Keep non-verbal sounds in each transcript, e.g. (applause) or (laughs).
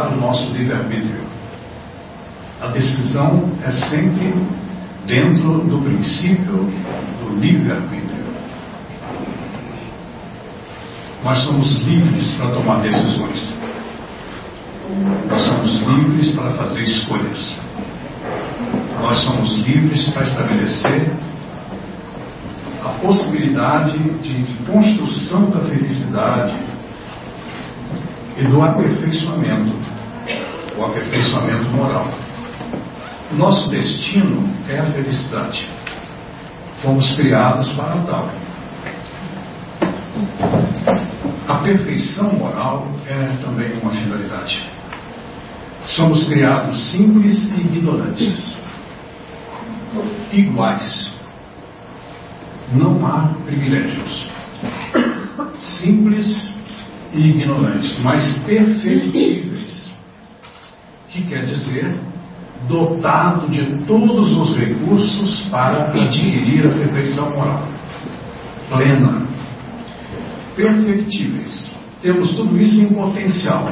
o nosso livre-arbítrio. A decisão é sempre dentro do princípio do livre-arbítrio. Nós somos livres para tomar decisões. Nós somos livres para fazer escolhas. Nós somos livres para estabelecer a possibilidade de construção da felicidade e do aperfeiçoamento, o aperfeiçoamento moral. Nosso destino é a felicidade. Fomos criados para tal. A perfeição moral é também uma finalidade. Somos criados simples e ignorantes, iguais. Não há privilégios. Simples e ignorantes, mas perfeitíveis. Que quer dizer dotado de todos os recursos para adquirir a perfeição moral plena, perfectíveis. Temos tudo isso em potencial,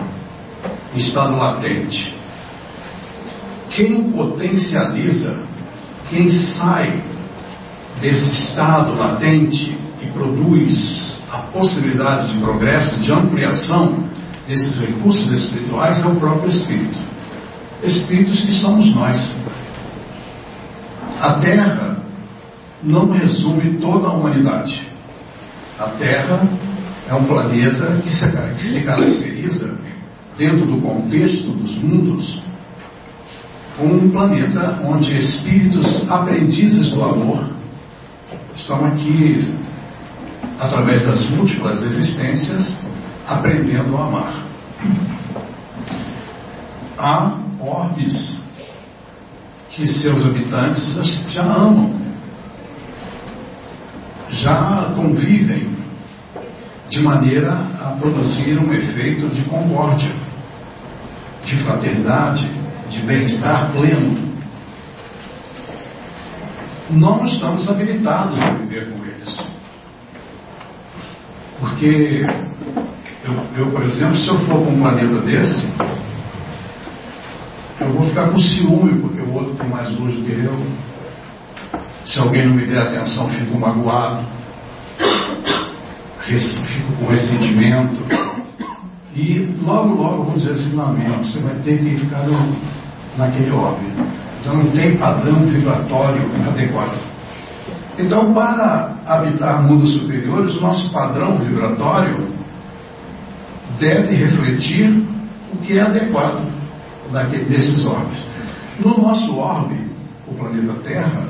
estado latente. Quem potencializa, quem sai desse estado latente e produz a possibilidade de progresso, de ampliação desses recursos espirituais é o próprio Espírito espíritos que somos nós. A Terra não resume toda a humanidade. A Terra é um planeta que se, caracteriza, dentro do contexto dos mundos, como um planeta onde espíritos aprendizes do amor estão aqui, através das múltiplas existências, aprendendo a amar. Há orbes que seus habitantes já amam, já convivem de maneira a produzir um efeito de concórdia, de fraternidade, de bem-estar pleno. Não estamos habilitados a viver com eles. Porque eu, eu por exemplo, se eu for para um planeta desse, eu vou ficar com ciúme porque o outro tem mais luz do que eu. Se alguém não me der atenção, fico magoado, fico com ressentimento. E logo, logo vou dizer assim, lamento, você vai ter que ficar no, naquele óbvio. Então não tem padrão vibratório adequado. Então, para habitar mundos superiores, o nosso padrão vibratório deve refletir o que é adequado daquele, desses orbes. No nosso orbe, o planeta Terra,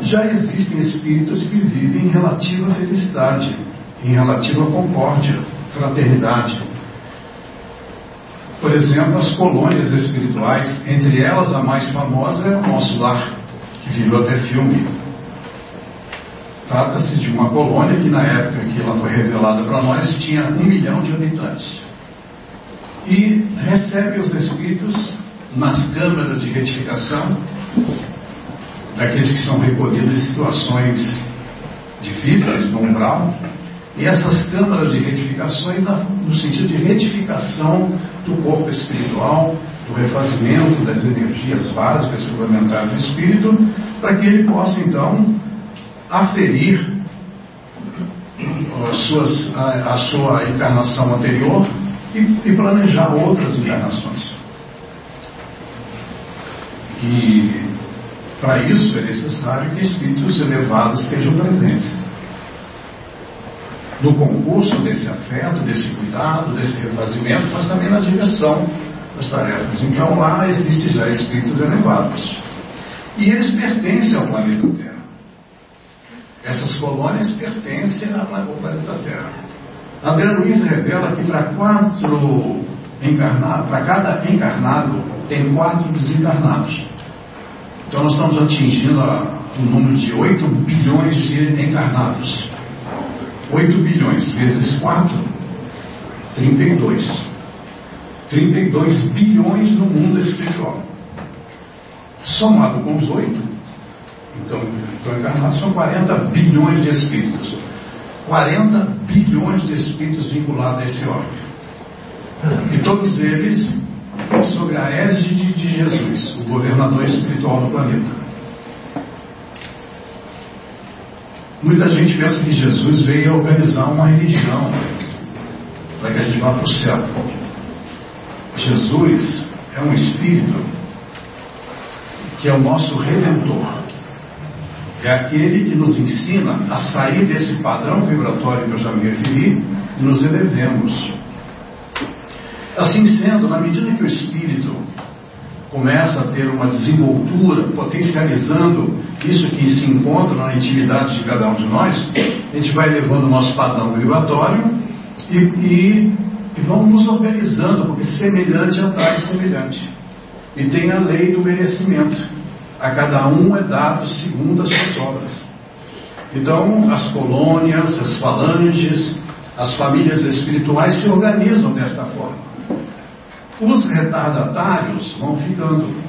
já existem espíritos que vivem em relativa felicidade, em relativa concórdia, fraternidade. Por exemplo, as colônias espirituais, entre elas a mais famosa é o nosso lar, que virou até filme. Trata-se de uma colônia que, na época que ela foi revelada para nós, tinha um milhão de habitantes. E recebe os espíritos nas câmaras de retificação daqueles que são recolhidos em situações difíceis, no umbral, e essas câmaras de retificações no sentido de retificação do corpo espiritual, do refazimento das energias básicas suplementares do espírito, para que ele possa então aferir as suas, a, a sua encarnação anterior e, e planejar outras encarnações. E Para isso é necessário que espíritos elevados estejam presentes. No concurso desse afeto, desse cuidado, desse refazimento, mas também na direção das tarefas. Então lá existem já espíritos elevados. E eles pertencem ao planeta Terra. Essas colônias pertencem ao planeta Terra. André Luiz revela que para quatro encarnados, para cada encarnado, tem quatro desencarnados. Então nós estamos atingindo o número de 8 bilhões de encarnados. 8 bilhões vezes 4, 32. 32 bilhões no mundo espiritual. Somado com os 8, então, então encarnados, são 40 bilhões de espíritos. 40 bilhões de espíritos vinculados a esse órgão. E todos eles sob a égide de Jesus, o governador espiritual do planeta. Muita gente pensa que Jesus veio organizar uma religião para que a gente vá para o céu. Jesus é um espírito que é o nosso redentor. É aquele que nos ensina a sair desse padrão vibratório que eu já me referi e nos elevemos. Assim sendo, na medida que o espírito começa a ter uma desenvoltura, potencializando isso que se encontra na intimidade de cada um de nós, a gente vai levando o nosso padrão vibratório e, e, e vamos nos organizando, porque semelhante atrai semelhante. E tem a lei do merecimento. A cada um é dado segundo as suas obras. Então, as colônias, as falanges, as famílias espirituais se organizam desta forma. Os retardatários vão ficando.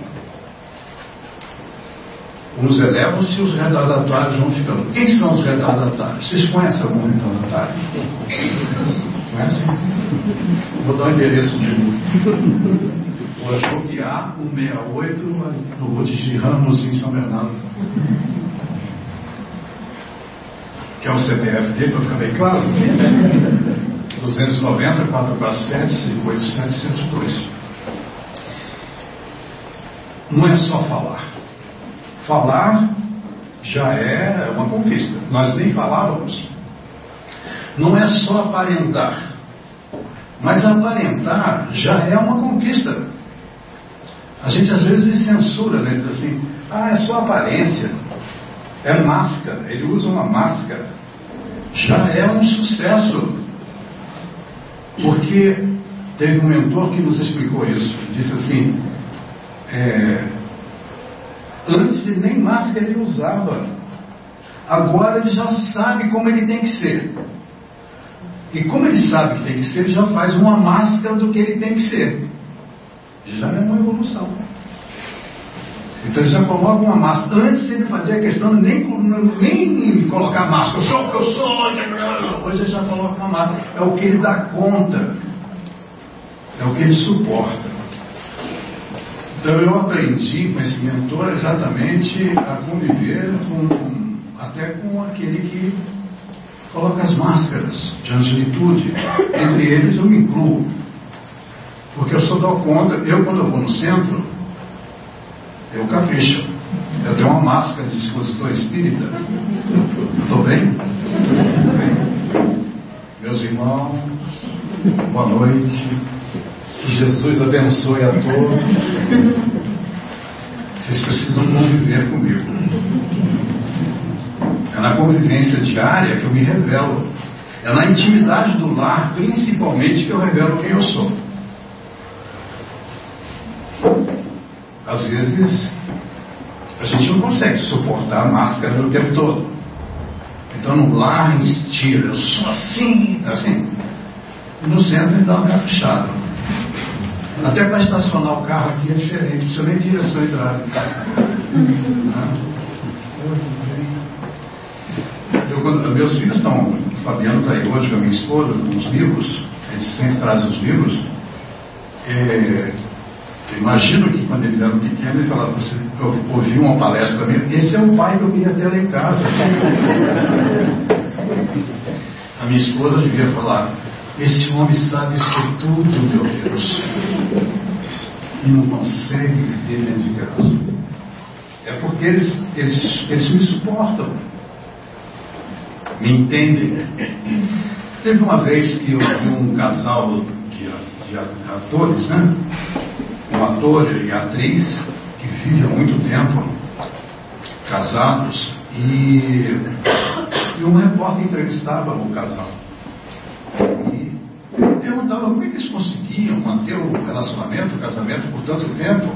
Uns elevam-se e os retardatários vão ficando. Quem são os retardatários? Vocês conhecem algum retardatário? (laughs) Conhecem? Vou dar o endereço de um. Vou choquear 168 no Ruth de Ramos, em São Bernardo. Que é o CPF dele, para ficar bem claro. 290 447 5802. Não é só falar. Falar já é uma conquista. Nós nem falávamos. Não é só aparentar. Mas aparentar já é uma conquista. A gente às vezes censura, né? Diz assim, ah, é só aparência. É máscara. Ele usa uma máscara. Já é um sucesso. Porque teve um mentor que nos explicou isso. Disse assim: é, antes nem máscara ele usava. Agora ele já sabe como ele tem que ser. E como ele sabe que tem que ser, ele já faz uma máscara do que ele tem que ser. Já é uma evolução. Então ele já coloca uma máscara. Antes ele fazia questão de nem, nem colocar máscara. Eu sou o que eu sou. Hoje ele já coloca uma máscara. É o que ele dá conta. É o que ele suporta. Então eu aprendi com esse mentor exatamente a conviver com, até com aquele que coloca as máscaras de angelitude. Entre eles eu me incluo. Porque eu só dou conta, eu quando eu vou no centro, eu capricho. Eu tenho uma máscara de expositor espírita. Estou bem? bem? Meus irmãos, boa noite. Que Jesus abençoe a todos. Vocês precisam conviver comigo. É na convivência diária que eu me revelo. É na intimidade do lar, principalmente, que eu revelo quem eu sou. Às vezes a gente não consegue suportar a máscara o tempo todo. Então no lar tira, eu sou assim, assim. No centro ele dá uma caprichada. Até para estacionar o carro aqui é diferente, não precisa nem direção hidráulica. Eu, quando, meus filhos estão, Fabiano está aí hoje com a minha esposa, com os livros, eles sempre trazem os livros. É, eu imagino que quando eles eram pequenos, ele falava, você ouviu uma palestra minha, esse é o pai que eu queria ter lá em casa. (laughs) A minha esposa devia falar, esse homem sabe isso tudo, meu Deus. E não consegue viver dentro de casa. É porque eles, eles, eles me suportam. Me entendem. Teve uma vez que eu vi um casal de, de atores, né? Um ator e atriz que vivem há muito tempo casados e, e um repórter entrevistava o casal. E perguntava como é que eles conseguiam manter o relacionamento, o casamento por tanto tempo.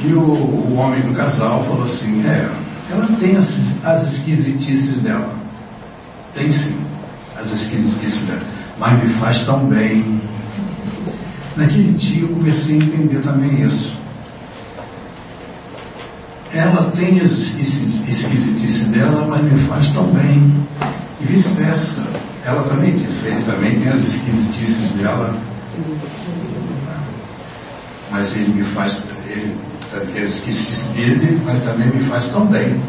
E o, o homem do casal falou assim, é, ela tem as, as esquisitices dela. Tem sim, as esquisitices dela. Mas me faz tão bem. Naquele dia eu comecei a entender também isso. Ela tem as esquisitices dela, mas me faz tão bem. E vice-versa. Ela também diz, ele também tem as esquisitices dela. Mas ele me faz, ele esqueci dele, mas também me faz tão bem.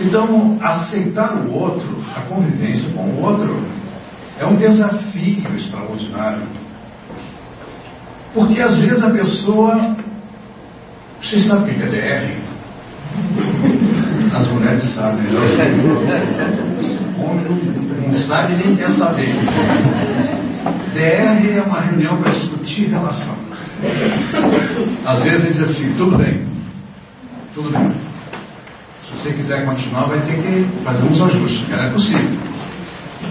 Então, aceitar o outro, a convivência com o outro, é um desafio extraordinário. Porque às vezes a pessoa. Vocês sabem o que é DR? As mulheres sabem. Né? O homem não, sabe nem quer saber. DR é uma reunião para discutir relação. Às vezes ele diz assim, tudo bem, tudo bem. Se você quiser continuar, vai ter que fazer uns ajustes, não é possível.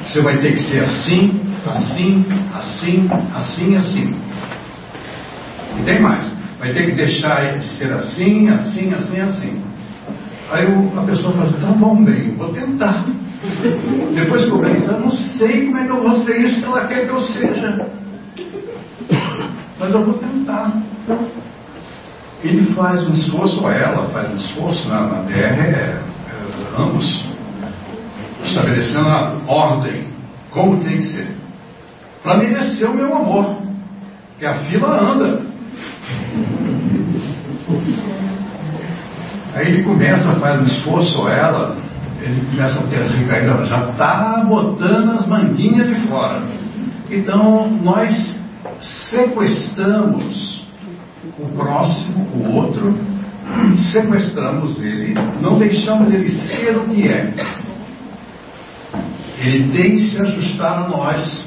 Você vai ter que ser assim, assim, assim, assim, assim. E tem mais. Vai ter que deixar de ser assim, assim, assim, assim. Aí a pessoa fala, então bom, bem, vou tentar. Depois que eu pensar, não sei como é que eu vou ser isso que ela quer que eu seja mas eu vou tentar. Ele faz um esforço, ou ela faz um esforço na, na DR, é, é, ambos, estabelecendo a ordem, como tem que ser, para merecer o meu amor, que a fila anda. Aí ele começa, faz um esforço, ela, ele começa a ter recaída, já está botando as manguinhas de fora. Então, nós sequestramos o próximo, o outro, sequestramos ele, não deixamos ele ser o que é. Ele tem que se ajustar a nós,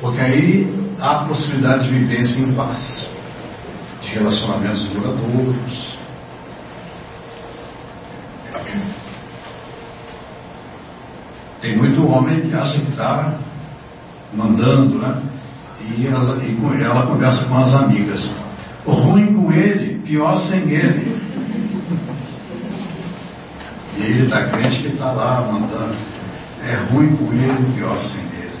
porque aí há a possibilidade de vivência em paz, de relacionamentos duradouros. Tem muito homem que acha que está mandando, né? E, e com, ela conversa com as amigas. Ruim com ele, pior sem ele. E ele está crente que está lá mandando. É ruim com ele, pior sem ele.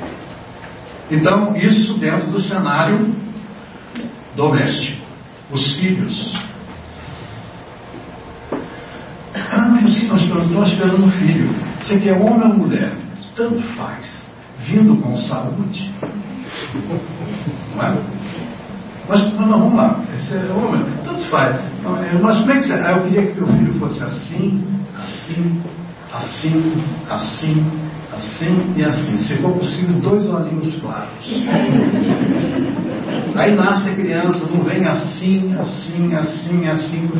Então, isso dentro do cenário doméstico. Os filhos. Ah, mas assim, nós estamos esperando um filho. Você quer homem ou mulher? Tanto faz. Vindo com saúde. Não é? Mas não, vamos lá. Esse é homem, tanto faz. Mas como é que você. Ah, eu queria que meu filho fosse assim, assim, assim, assim, assim e assim. Se for possível, dois olhinhos claros. Aí nasce a criança, não vem assim, assim, assim, assim.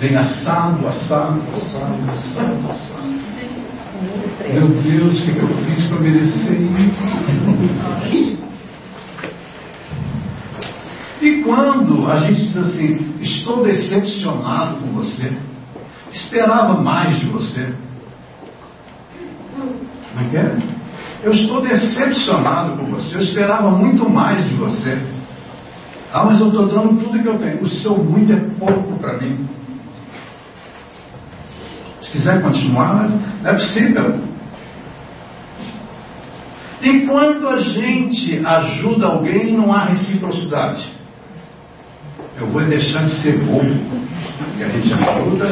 Vem assado, assado, assado, assado, assado. Meu Deus, o que eu fiz para merecer isso? E quando a gente diz assim, estou decepcionado com você, esperava mais de você. É é? Eu estou decepcionado com você, eu esperava muito mais de você. Ah, mas eu estou dando tudo que eu tenho. O seu muito é pouco para mim. Se quiser continuar, não é possível. E quando a gente ajuda alguém, não há reciprocidade eu vou deixar de ser bom. E a gente ajuda,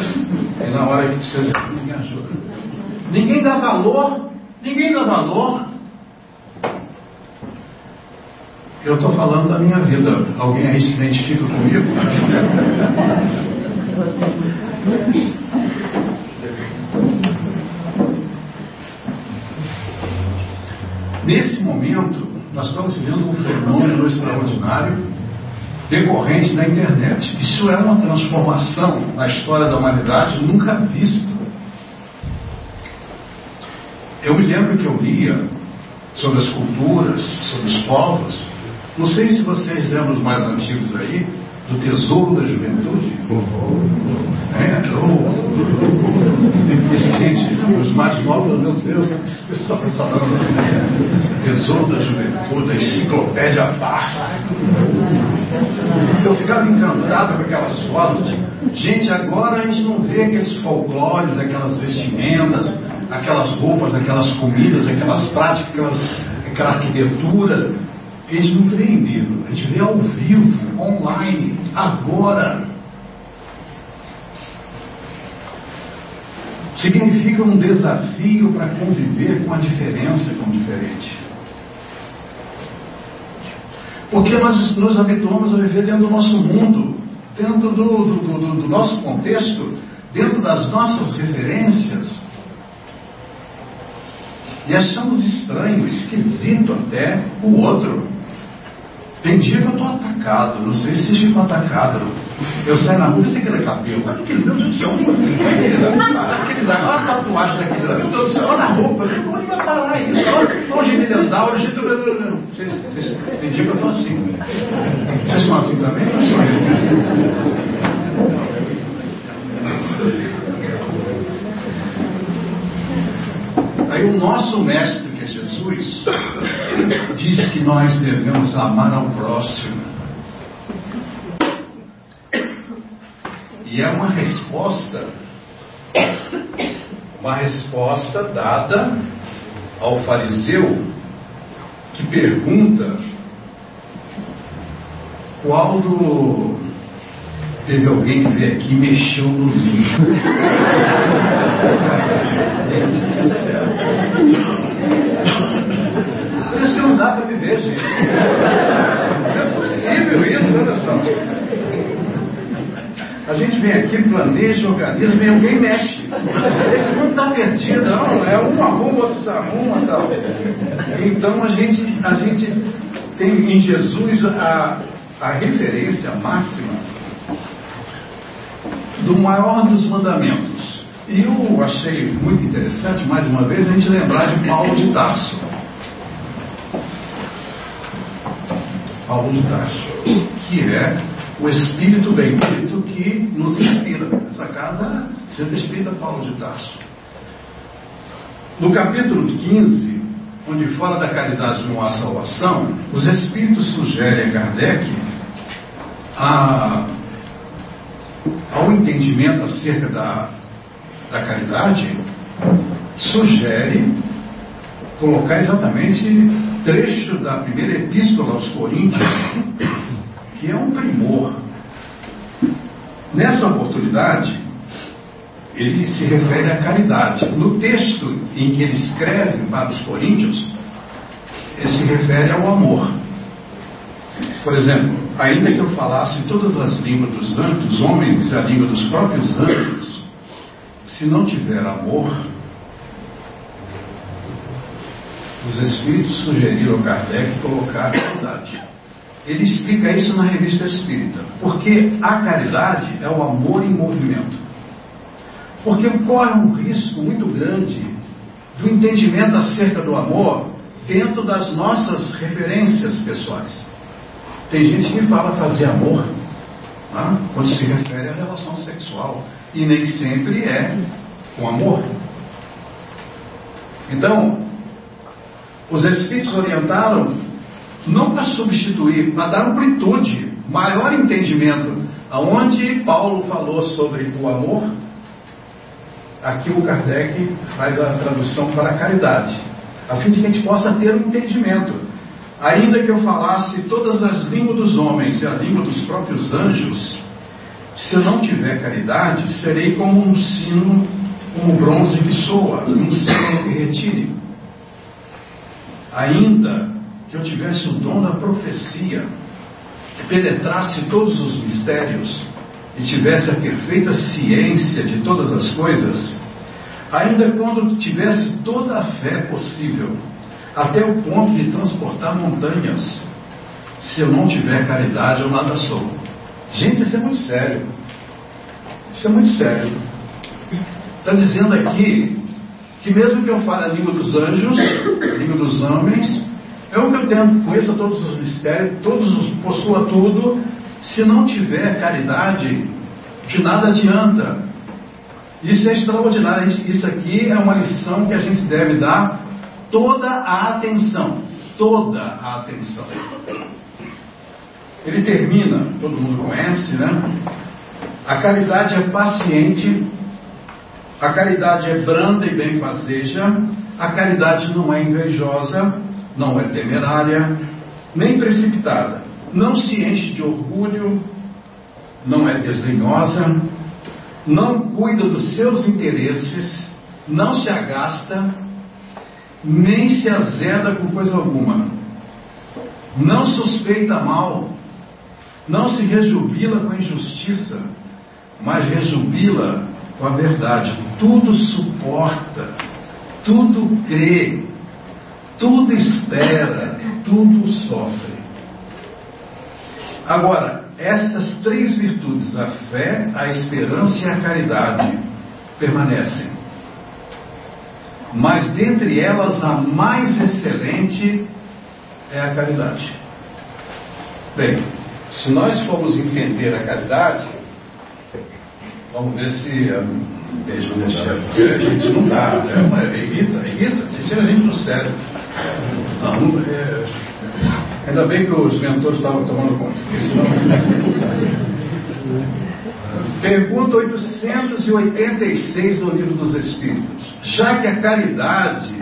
e na hora que precisa de ajuda, ninguém ajuda. Ninguém dá valor, ninguém dá valor. Eu estou falando da minha vida. Alguém aí se identifica comigo? Nesse momento, nós estamos vivendo um fenômeno extraordinário decorrente da internet. Isso é uma transformação na história da humanidade nunca vista. Eu me lembro que eu lia sobre as culturas, sobre os povos. Não sei se vocês lembram os mais antigos aí, do tesouro da juventude. É, gente, os mais novos, meu Deus, o pessoal está falando? Tesouro da juventude, a enciclopédia farsa. Eu ficava encantado com aquelas fotos. Gente, agora a gente não vê aqueles folclores, aquelas vestimentas, aquelas roupas, aquelas comidas, aquelas práticas, aquelas, aquela arquitetura eles não veem livro, a gente vê ao vivo, online, agora. Significa um desafio para conviver com a diferença, com o diferente. Porque nós nos habituamos a viver dentro do nosso mundo, dentro do, do, do, do nosso contexto, dentro das nossas referências. E achamos estranho, esquisito até o outro. Tem dia que eu estou atacado, não sei se ficam atacados. Eu saio na rua e sei que ele é cabelo. Mas aquele Deus do céu, aquele lá, aquele lá, olha a tatuagem daquele lá, meu Deus do céu, olha a roupa, onde vai parar isso? Olha o jeito de andar, olha o jeito de. Tem dia que eu estou assim. Vocês são assim também? Não sou eu. Aí o nosso mestre Jesus diz que nós devemos amar ao próximo. E é uma resposta, uma resposta dada ao fariseu que pergunta qual do. Teve alguém que veio aqui e mexeu no vinho. Por isso que não dá para viver, gente. Não é possível isso, olha só. A gente vem aqui, planeja, organiza, vem alguém mexe. Esse mundo está perdido, não, é um arruma, outro se arruma tal. Então a gente, a gente tem em Jesus a, a referência máxima do maior dos mandamentos. E eu achei muito interessante, mais uma vez, a gente lembrar de Paulo de Tarso. Paulo de Tarso, que é o Espírito bendito que nos inspira. Essa casa sempre espírita Paulo de Tarso. No capítulo 15, onde fala da caridade não há salvação, os Espíritos sugerem a Kardec a, ao entendimento acerca da, da caridade, sugere colocar exatamente trecho da primeira epístola aos Coríntios, que é um primor. Nessa oportunidade, ele se refere à caridade. No texto em que ele escreve para os Coríntios, ele se refere ao amor. Por exemplo, ainda que eu falasse todas as línguas dos anjos, homens a língua dos próprios anjos, se não tiver amor, os espíritos sugeriram a Kardec colocar a caridade. Ele explica isso na revista Espírita, porque a caridade é o amor em movimento. Porque corre um risco muito grande do entendimento acerca do amor dentro das nossas referências pessoais. Tem gente que fala fazer amor né, quando se refere à relação sexual, e nem sempre é com amor. Então, os Espíritos orientaram não para substituir, para dar amplitude, maior entendimento. Aonde Paulo falou sobre o amor, aqui o Kardec faz a tradução para a caridade, a fim de que a gente possa ter um entendimento. Ainda que eu falasse todas as línguas dos homens e a língua dos próprios anjos, se eu não tiver caridade, serei como um sino, como bronze que soa, um sino que retire. Ainda que eu tivesse o dom da profecia, que penetrasse todos os mistérios e tivesse a perfeita ciência de todas as coisas, ainda quando tivesse toda a fé possível, até o ponto de transportar montanhas, Se eu não tiver caridade, eu nada sou. Gente, isso é muito sério. Isso é muito sério. Está dizendo aqui que mesmo que eu fale a língua dos anjos, a língua dos homens, é o que eu tenho, conheça todos os mistérios, todos os, possua tudo, se não tiver caridade, de nada adianta. Isso é extraordinário. Isso aqui é uma lição que a gente deve dar toda a atenção. Toda a atenção. Ele termina, todo mundo conhece, né? A caridade é paciente, a caridade é branda e bem fazeja, a caridade não é invejosa, não é temerária, nem precipitada, não se enche de orgulho, não é desdenhosa, não cuida dos seus interesses, não se agasta, nem se azeda com coisa alguma, não suspeita mal, não se rejubila com a injustiça, mas rejubila com a verdade. Tudo suporta, tudo crê, tudo espera, tudo sofre. Agora, estas três virtudes, a fé, a esperança e a caridade, permanecem. Mas dentre elas, a mais excelente é a caridade. Bem, se nós formos entender a caridade, vamos ver se. Beijo, a gente não dá, né? irrita, irrita, tira a gente do. Não, não é, Ainda bem que os mentores estavam tomando conta. Senão... Pergunta 886 do Livro dos Espíritos. Já que a caridade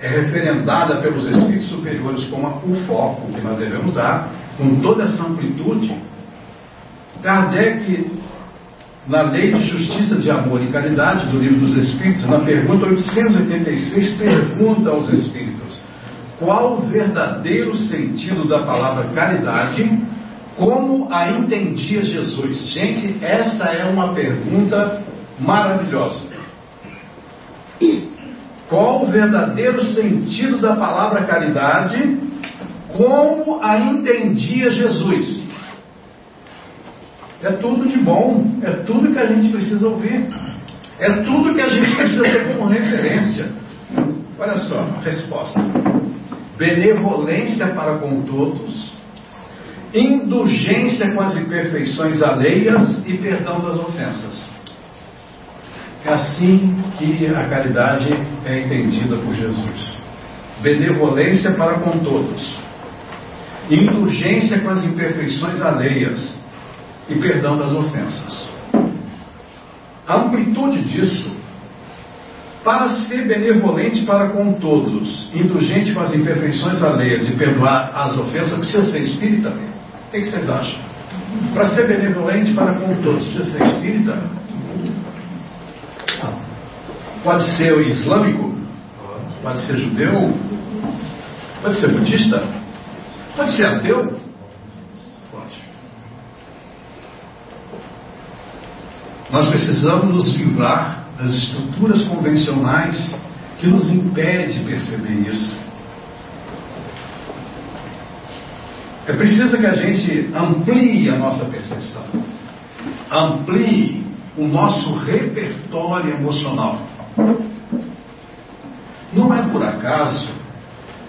é referendada pelos Espíritos superiores como o foco que nós devemos dar, com toda essa amplitude, Kardec, na Lei de Justiça de Amor e Caridade do Livro dos Espíritos, na pergunta 886, pergunta aos Espíritos: qual o verdadeiro sentido da palavra caridade, como a entendia Jesus? Gente, essa é uma pergunta maravilhosa. Qual o verdadeiro sentido da palavra caridade, como a entendia Jesus? É tudo de bom, é tudo que a gente precisa ouvir, é tudo que a gente (laughs) precisa ter como referência. Olha só a resposta benevolência para com todos, indulgência com as imperfeições alheias e perdão das ofensas. É assim que a caridade é entendida por Jesus. Benevolência para com todos, indulgência com as imperfeições alheias e perdão das ofensas. A amplitude disso para ser benevolente para com todos, indulgente com as imperfeições alheias e perdoar as ofensas, precisa ser espírita? O que vocês acham? Para ser benevolente para com todos, precisa ser espírita? Pode ser islâmico? Pode ser judeu? Pode ser budista? Pode ser ateu? Pode. Nós precisamos nos livrar das estruturas convencionais que nos impede de perceber isso. É preciso que a gente amplie a nossa percepção, amplie o nosso repertório emocional. Não é por acaso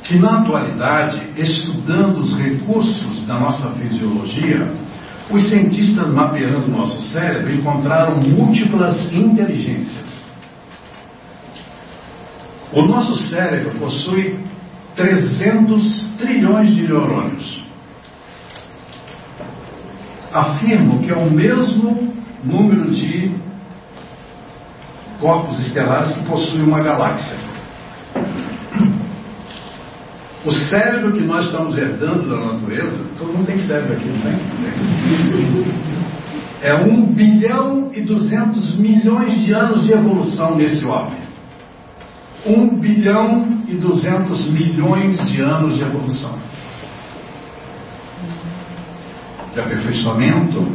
que, na atualidade, estudando os recursos da nossa fisiologia, os cientistas mapeando o nosso cérebro encontraram múltiplas inteligências. O nosso cérebro possui 300 trilhões de neurônios. Afirmo que é o mesmo número de corpos estelares que possui uma galáxia. O cérebro que nós estamos herdando da natureza, todo mundo tem cérebro aqui, não tem? É 1 bilhão e 200 milhões de anos de evolução nesse homem. 1 bilhão e 200 milhões de anos de evolução. De aperfeiçoamento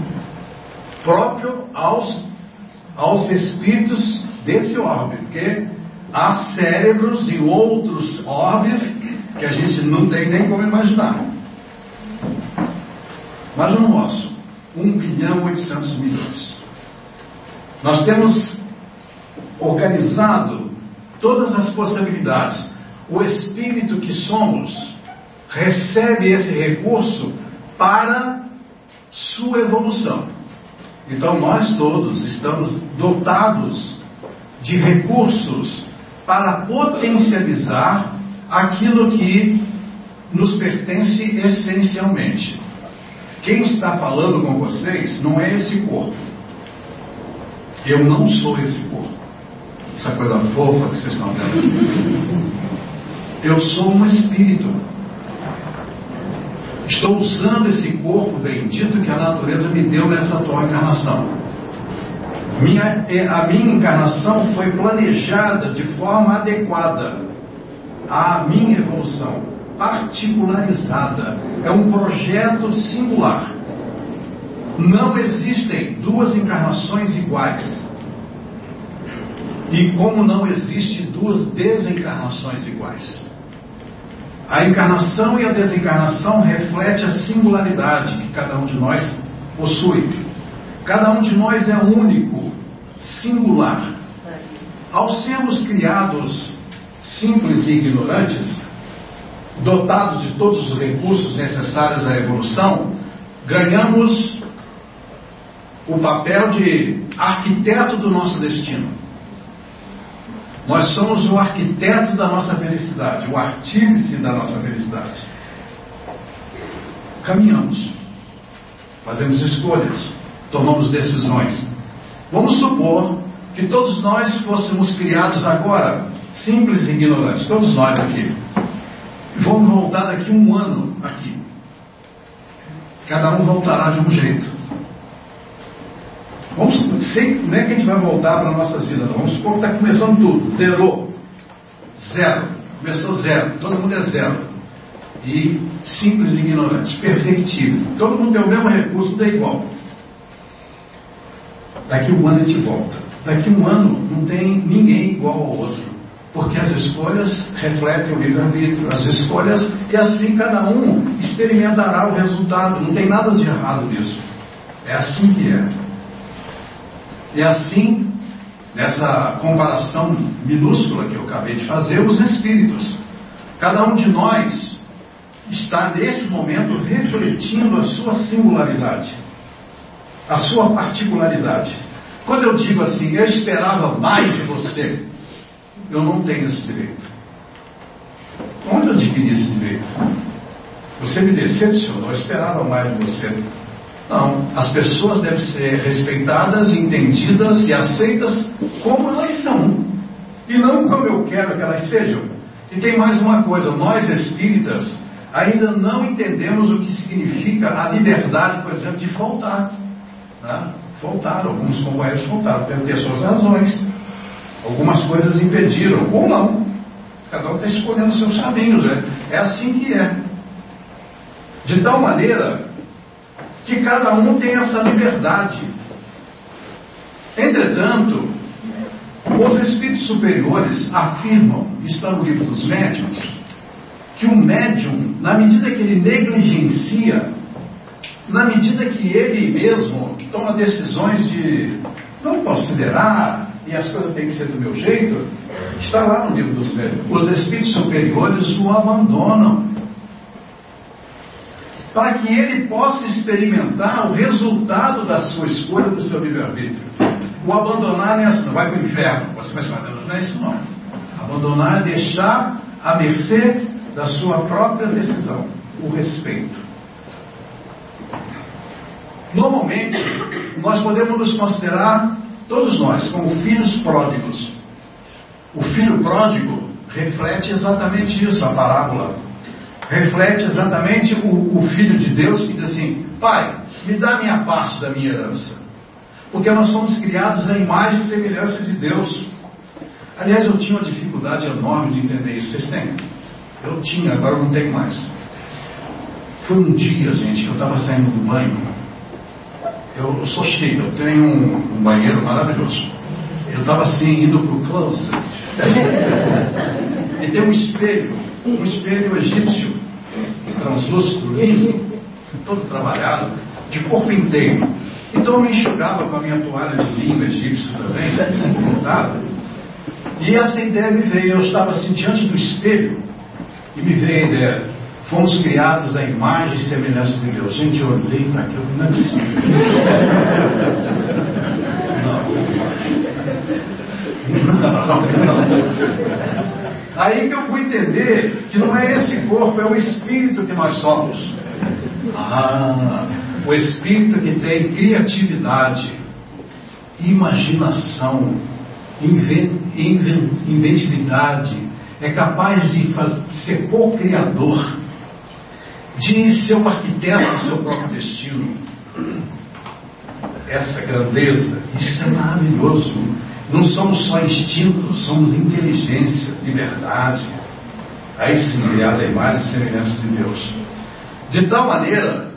próprio aos, aos espíritos desse orbe, porque há cérebros em outros orbes que a gente não tem nem como imaginar. Mas o nosso, 1 bilhão 800 milhões. Nós temos organizado todas as possibilidades. O espírito que somos recebe esse recurso para sua evolução. Então nós todos estamos dotados de recursos para potencializar aquilo que nos pertence essencialmente. Quem está falando com vocês não é esse corpo. Eu não sou esse corpo. Essa coisa fofa que vocês estão vendo. Eu sou um espírito. Estou usando esse corpo bendito que a natureza me deu nessa atual encarnação. Minha, é, a minha encarnação foi planejada de forma adequada à minha evolução, particularizada. É um projeto singular. Não existem duas encarnações iguais. E como não existe duas desencarnações iguais. A encarnação e a desencarnação reflete a singularidade que cada um de nós possui. Cada um de nós é único, singular. Ao sermos criados simples e ignorantes, dotados de todos os recursos necessários à evolução, ganhamos o papel de arquiteto do nosso destino. Nós somos o arquiteto da nossa felicidade, o artífice da nossa felicidade. Caminhamos, fazemos escolhas, tomamos decisões. Vamos supor que todos nós fôssemos criados agora, simples e ignorantes, todos nós aqui. Vamos voltar daqui um ano aqui. Cada um voltará de um jeito. Vamos, sem, não é que a gente vai voltar para nossas vidas, não. Vamos supor que está começando tudo, zerou. Zero. Começou zero. Todo mundo é zero. E simples e ignorantes, perfeitível. Todo mundo tem o mesmo recurso, tudo é igual. Daqui um ano a gente volta. Daqui um ano não tem ninguém igual ao outro. Porque as escolhas refletem o livre-arbítrio, as escolhas, e assim cada um experimentará o resultado. Não tem nada de errado nisso. É assim que é. E assim, nessa comparação minúscula que eu acabei de fazer, os espíritos. Cada um de nós está nesse momento refletindo a sua singularidade, a sua particularidade. Quando eu digo assim, eu esperava mais de você, eu não tenho esse direito. Onde eu adquiri esse direito? Você me decepcionou, eu esperava mais de você. Não, as pessoas devem ser respeitadas, entendidas e aceitas como elas são, e não como eu quero que elas sejam. E tem mais uma coisa: nós espíritas ainda não entendemos o que significa a liberdade, por exemplo, de faltar. Né? Faltaram, alguns companheiros faltaram, devem ter suas razões. Algumas coisas impediram, ou não. Cada um está escolhendo seus caminhos. É, é assim que é. De tal maneira que cada um tem essa liberdade. Entretanto, os espíritos superiores afirmam, está no livro dos médiuns, que o médium, na medida que ele negligencia, na medida que ele mesmo toma decisões de não considerar e as coisas têm que ser do meu jeito, está lá no livro dos médiuns. Os espíritos superiores o abandonam para que ele possa experimentar o resultado da sua escolha, do seu livre-arbítrio. O abandonar é não vai para o inferno, você vai saber, não é isso não. Abandonar é deixar à mercê da sua própria decisão, o respeito. Normalmente, nós podemos nos considerar, todos nós, como filhos pródigos. O filho pródigo reflete exatamente isso, a parábola reflete exatamente o, o, Filho de Deus que diz assim: Pai, me dá minha parte da minha herança. Porque nós fomos criados à imagem e semelhança de Deus. Aliás, eu tinha uma dificuldade enorme de entender isso. Vocês têm? Eu tinha, agora não tenho mais. Foi um dia, gente, que eu estava saindo do banho. Eu, eu, sou cheio, eu tenho um, um banheiro maravilhoso. Eu estava assim, indo para o closet. e tem um espelho, um espelho egípcio translúcido, lindo, todo trabalhado. de corpo inteiro. Então eu me enxugava com a minha toalha de linho egípcio também, cortada. E essa ideia me veio, eu estava assim diante do espelho, e me veio a ideia, fomos criados à imagem e semelhança de Deus. Gente, eu olhei para aquilo, não é possível. Aí que eu fui entender que não é esse corpo, é o espírito que nós somos. Ah, o espírito que tem criatividade, imaginação, inventividade, é capaz de, fazer, de ser co-criador, de ser o arquiteto do seu próprio destino. Essa grandeza, isso é maravilhoso. Não somos só instintos, somos inteligência, liberdade. Aí sim, criada a imagem e semelhança de Deus. De tal maneira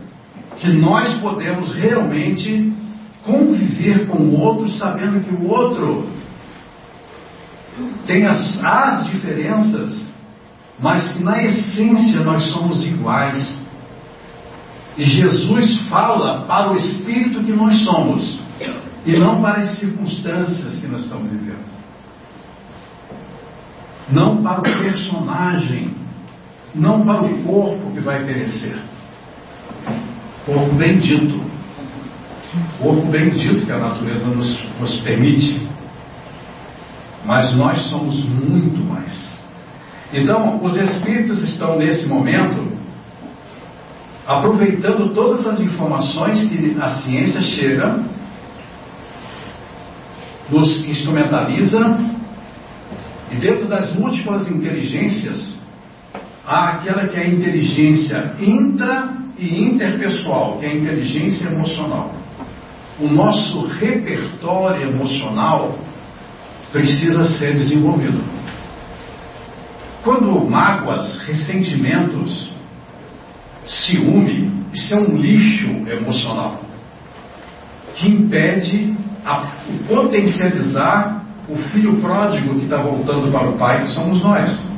que nós podemos realmente conviver com o outro sabendo que o outro tem as, as diferenças, mas que na essência nós somos iguais. E Jesus fala para o espírito que nós somos e não para as circunstâncias que nós estamos vivendo. Não para o personagem, não para o corpo que vai perecer. Corpo bendito. Corpo bendito que a natureza nos, nos permite. Mas nós somos muito mais. Então, os espíritos estão nesse momento aproveitando todas as informações que a ciência chega nos instrumentaliza e dentro das múltiplas inteligências há aquela que é a inteligência intra e interpessoal, que é a inteligência emocional. O nosso repertório emocional precisa ser desenvolvido. Quando mágoas, ressentimentos, ciúme, isso é um lixo emocional que impede a potencializar o filho pródigo que está voltando para o pai, que somos nós.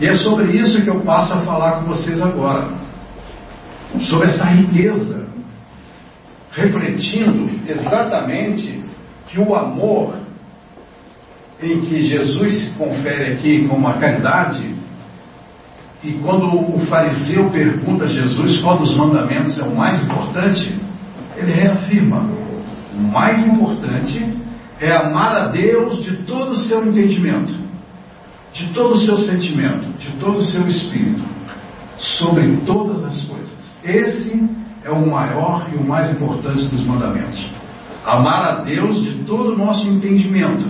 E é sobre isso que eu passo a falar com vocês agora. Sobre essa riqueza. Refletindo exatamente que o amor em que Jesus se confere aqui como uma caridade, e quando o fariseu pergunta a Jesus qual dos mandamentos é o mais importante, ele reafirma: o mais importante é amar a Deus de todo o seu entendimento, de todo o seu sentimento, de todo o seu espírito, sobre todas as coisas. Esse é o maior e o mais importante dos mandamentos. Amar a Deus de todo o nosso entendimento,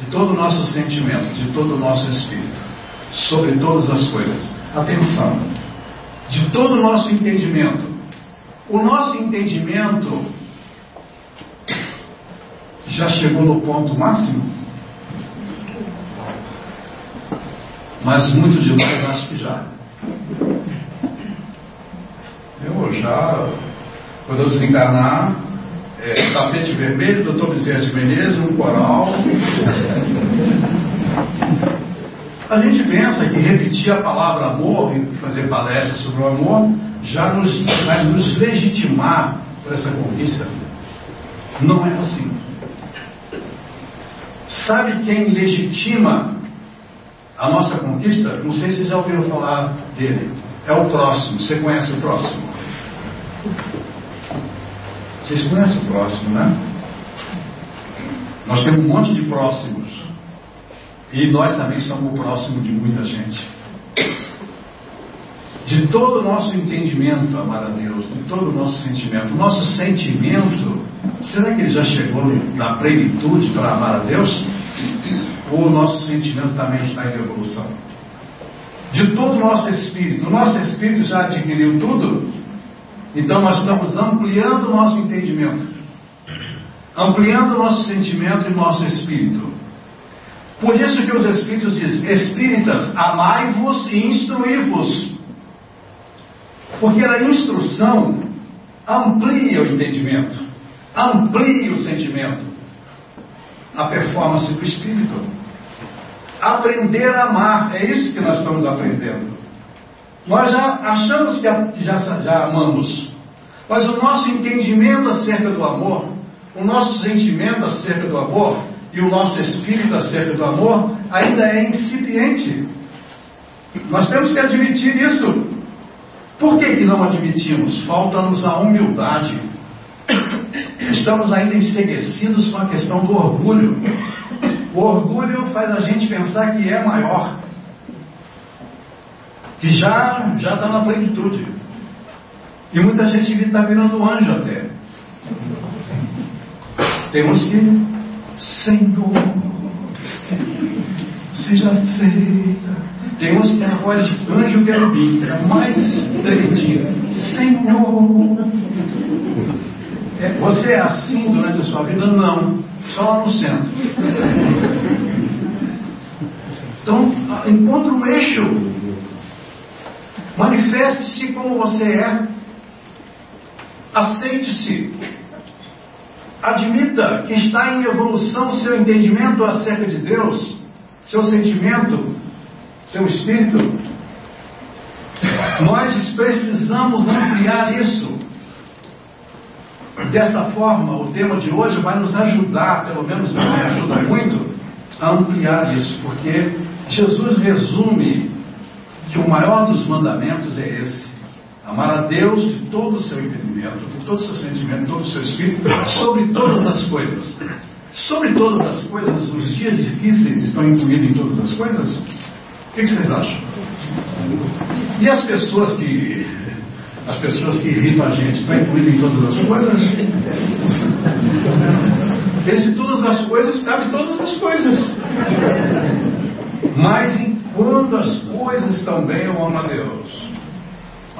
de todo o nosso sentimento, de todo o nosso espírito, sobre todas as coisas. Atenção! De todo o nosso entendimento, o nosso entendimento já chegou no ponto máximo? Mas muito de nós acho que já. Eu já, quando eu desencarnar, é, tapete vermelho, doutor Vicente Menezes, um coral. A gente pensa que repetir a palavra amor e fazer palestras sobre o amor já nos, vai nos legitimar para essa conquista. Não é assim. Sabe quem legitima a nossa conquista? Não sei se vocês já ouviram falar dele. É o próximo. Você conhece o próximo? Vocês conhecem o próximo, né? Nós temos um monte de próximos. E nós também somos o próximo de muita gente de todo o nosso entendimento, amar a Deus, de todo o nosso sentimento. O nosso sentimento, será que ele já chegou na plenitude para amar a Deus? Ou o nosso sentimento também está em evolução? De todo o nosso espírito, o nosso espírito já adquiriu tudo, então nós estamos ampliando o nosso entendimento, ampliando o nosso sentimento e o nosso espírito. Por isso que os Espíritos dizem: Espíritas, amai-vos e instruí-vos porque a instrução amplia o entendimento, amplia o sentimento, a performance do espírito. Aprender a amar, é isso que nós estamos aprendendo. Nós já achamos que já, já amamos, mas o nosso entendimento acerca do amor, o nosso sentimento acerca do amor e o nosso espírito acerca do amor ainda é incipiente. Nós temos que admitir isso. Por que, que não admitimos? Falta-nos a humildade. Estamos ainda enseguecidos com a questão do orgulho. O orgulho faz a gente pensar que é maior, que já já está na plenitude. E muita gente está virando anjo até. Temos que, Senhor, seja feita. Ter a voz de anjo querubim, que é mais tretinha. Senhor. É, você é assim durante a sua vida? Não. Só no centro. Então, encontre um eixo. Manifeste-se como você é. Aceite-se. Admita que está em evolução seu entendimento acerca de Deus, seu sentimento, seu espírito. Nós precisamos ampliar isso. Dessa forma, o tema de hoje vai nos ajudar, pelo menos me ajuda muito, a ampliar isso, porque Jesus resume que o maior dos mandamentos é esse: amar a Deus de todo o seu entendimento, de todo o seu sentimento, de todo o seu espírito, sobre todas as coisas. Sobre todas as coisas, os dias difíceis estão incluídos em todas as coisas? O que, vocês acham? E as pessoas que as pessoas que irritam a gente estão incluídas em todas as coisas? Esse todas as coisas cabe todas as coisas. Mas enquanto as coisas estão bem, eu amo a Deus.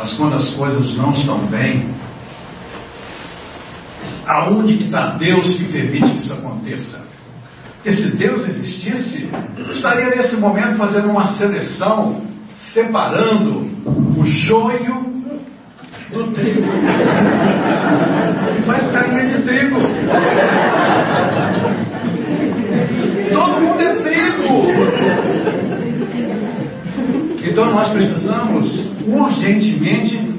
Mas quando as coisas não estão bem, aonde que está Deus que permite que isso aconteça? Porque se Deus existisse, estaria nesse momento fazendo uma seleção, separando o joio do trigo. Faz carinha de trigo. Todo mundo é trigo. Então nós precisamos urgentemente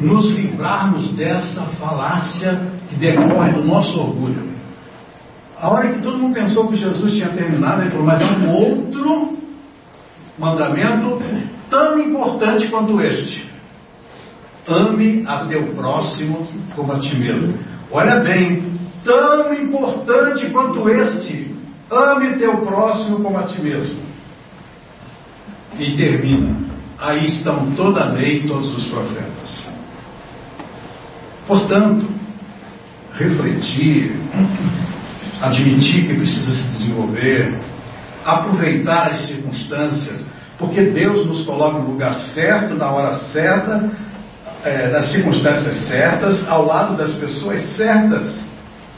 nos livrarmos dessa falácia que decorre do nosso orgulho. A hora que todo mundo pensou que Jesus tinha terminado, ele falou, mas um outro mandamento tão importante quanto este. Ame a teu próximo como a ti mesmo. Olha bem, tão importante quanto este. Ame teu próximo como a ti mesmo. E termina. Aí estão toda a lei e todos os profetas. Portanto, refletir, admitir que precisa se desenvolver, aproveitar as circunstâncias, porque Deus nos coloca no lugar certo, na hora certa, é, nas circunstâncias certas, ao lado das pessoas certas,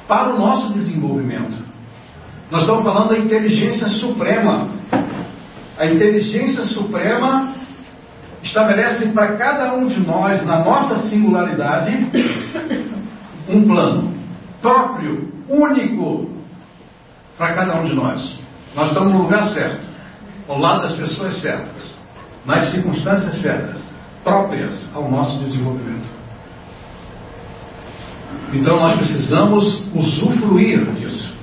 para o nosso desenvolvimento. Nós estamos falando da inteligência suprema. A inteligência suprema estabelece para cada um de nós, na nossa singularidade, um plano próprio, único, para cada um de nós. Nós estamos no lugar certo, ao lado das pessoas certas, nas circunstâncias certas próprias ao nosso desenvolvimento. Então nós precisamos usufruir disso.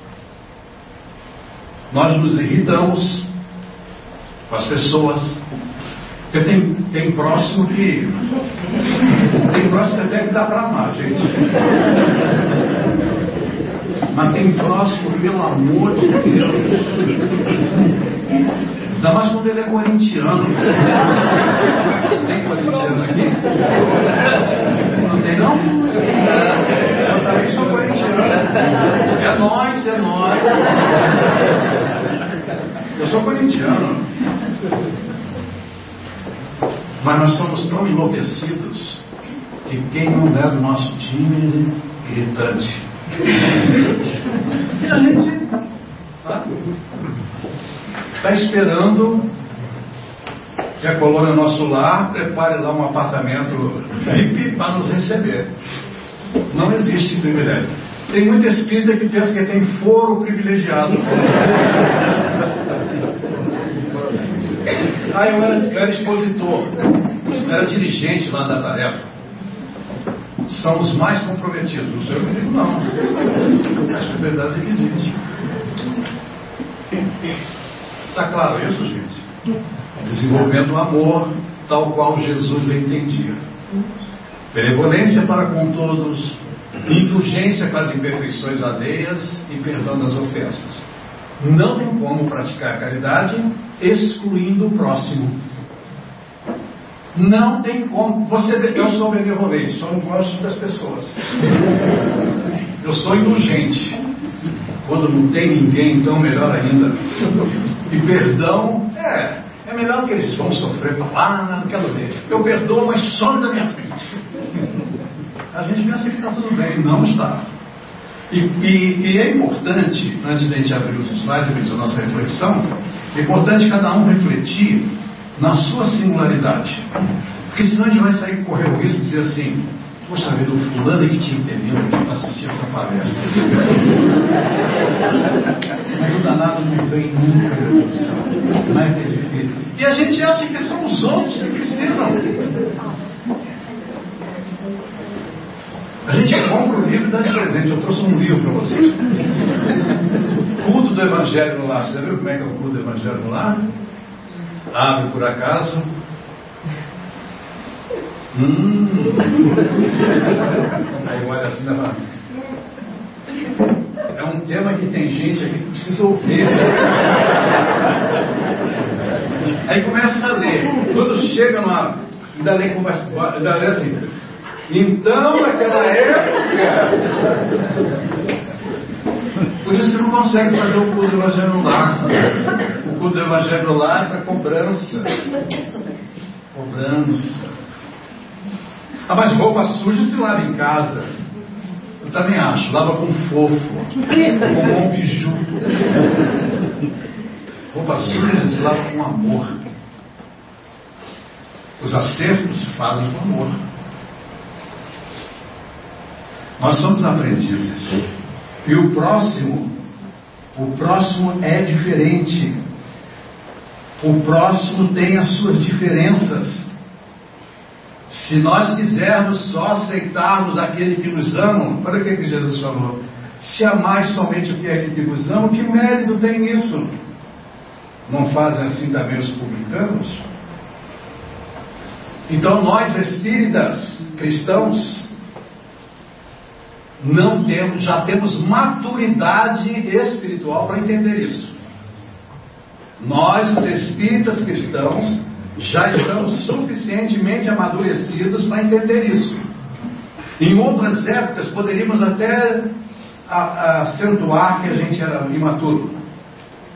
Nós nos irritamos com as pessoas. Porque tem, tem próximo que. Tem próximo que até que dá para amar, gente. Mas tem próximo, pelo amor de Deus. Ainda mais quando ele é corintiano. Tem corintiano aqui? Não tem não? Eu também sou corintiano. É nós, é nós. Eu sou corintiano. Mas nós somos tão enlouquecidos que quem não é do nosso time é irritante. E a gente. Tá? está esperando que a colônia Nosso Lar prepare lá um apartamento VIP para nos receber. Não existe privilégio. Tem muita espírita que pensa que tem foro privilegiado. (laughs) Ah, eu era, eu era expositor, era dirigente lá da tarefa. São os mais comprometidos. O senhor me diz, não. A espiritualidade é que existe. Está claro isso, gente? Desenvolvendo o amor tal qual Jesus entendia. Benevolência para com todos, indulgência com as imperfeições alheias e perdão das ofensas. Não tem como praticar caridade excluindo o próximo. Não tem como. Você, eu sou benevolente, só não gosto das pessoas. Eu sou indulgente. Quando não tem ninguém, então melhor ainda. E perdão, é, é melhor que eles vão sofrer para lá, não quero ver. Eu perdoo, mas some da minha frente. A gente pensa que está tudo bem, não está. E, e, e, é importante, antes de a gente abrir os slides, a nossa reflexão, é importante cada um refletir na sua singularidade. Porque senão a gente vai sair correr o risco de dizer assim, poxa vida, o fulano que te entendeu para assistir essa palestra. Mas o danado não vem nunca, céu. Não é que é difícil. E a gente acha que são os outros que precisam. A gente compra o livro e dá de presente. Eu trouxe um livro para você. Culto do Evangelho no Lar. Você viu como é que é o culto do Evangelho no Lar? Abre por acaso. Hum. Aí olha assim na É um tema que tem gente aqui que precisa ouvir. Aí começa a ler. Quando chega lá, ainda lê, ainda lê assim. Então, naquela época. Por isso que não consegue fazer o culto Evangelho lar. O culto Evangelho lar é para cobrança. Cobrança. Ah, mas roupa suja se lava em casa. Eu também acho. Lava com fofo. Com bom biju. Roupa suja se lava com amor. Os acertos se fazem com amor. Nós somos aprendizes. E o próximo, o próximo é diferente. O próximo tem as suas diferenças. Se nós quisermos só aceitarmos aquele que nos ama, o que, que Jesus falou. Se amais somente o que é que vos ama, que mérito tem nisso? Não fazem assim também os publicanos? Então nós espíritas cristãos não temos, já temos maturidade espiritual para entender isso. Nós, os espíritas cristãos, já estamos suficientemente amadurecidos para entender isso. Em outras épocas, poderíamos até acentuar que a gente era imaturo.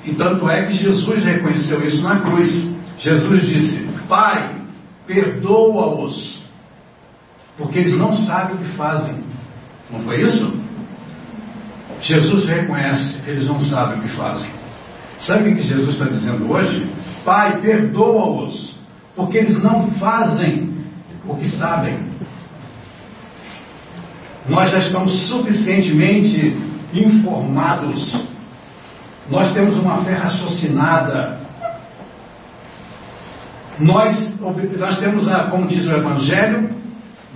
E tanto é que Jesus reconheceu isso na cruz. Jesus disse: Pai, perdoa-os, porque eles não sabem o que fazem. Não foi isso? Jesus reconhece, eles não sabem o que fazem. Sabe o que Jesus está dizendo hoje? Pai, perdoa-os, porque eles não fazem o que sabem. Nós já estamos suficientemente informados, nós temos uma fé raciocinada, nós, nós temos, a, como diz o Evangelho,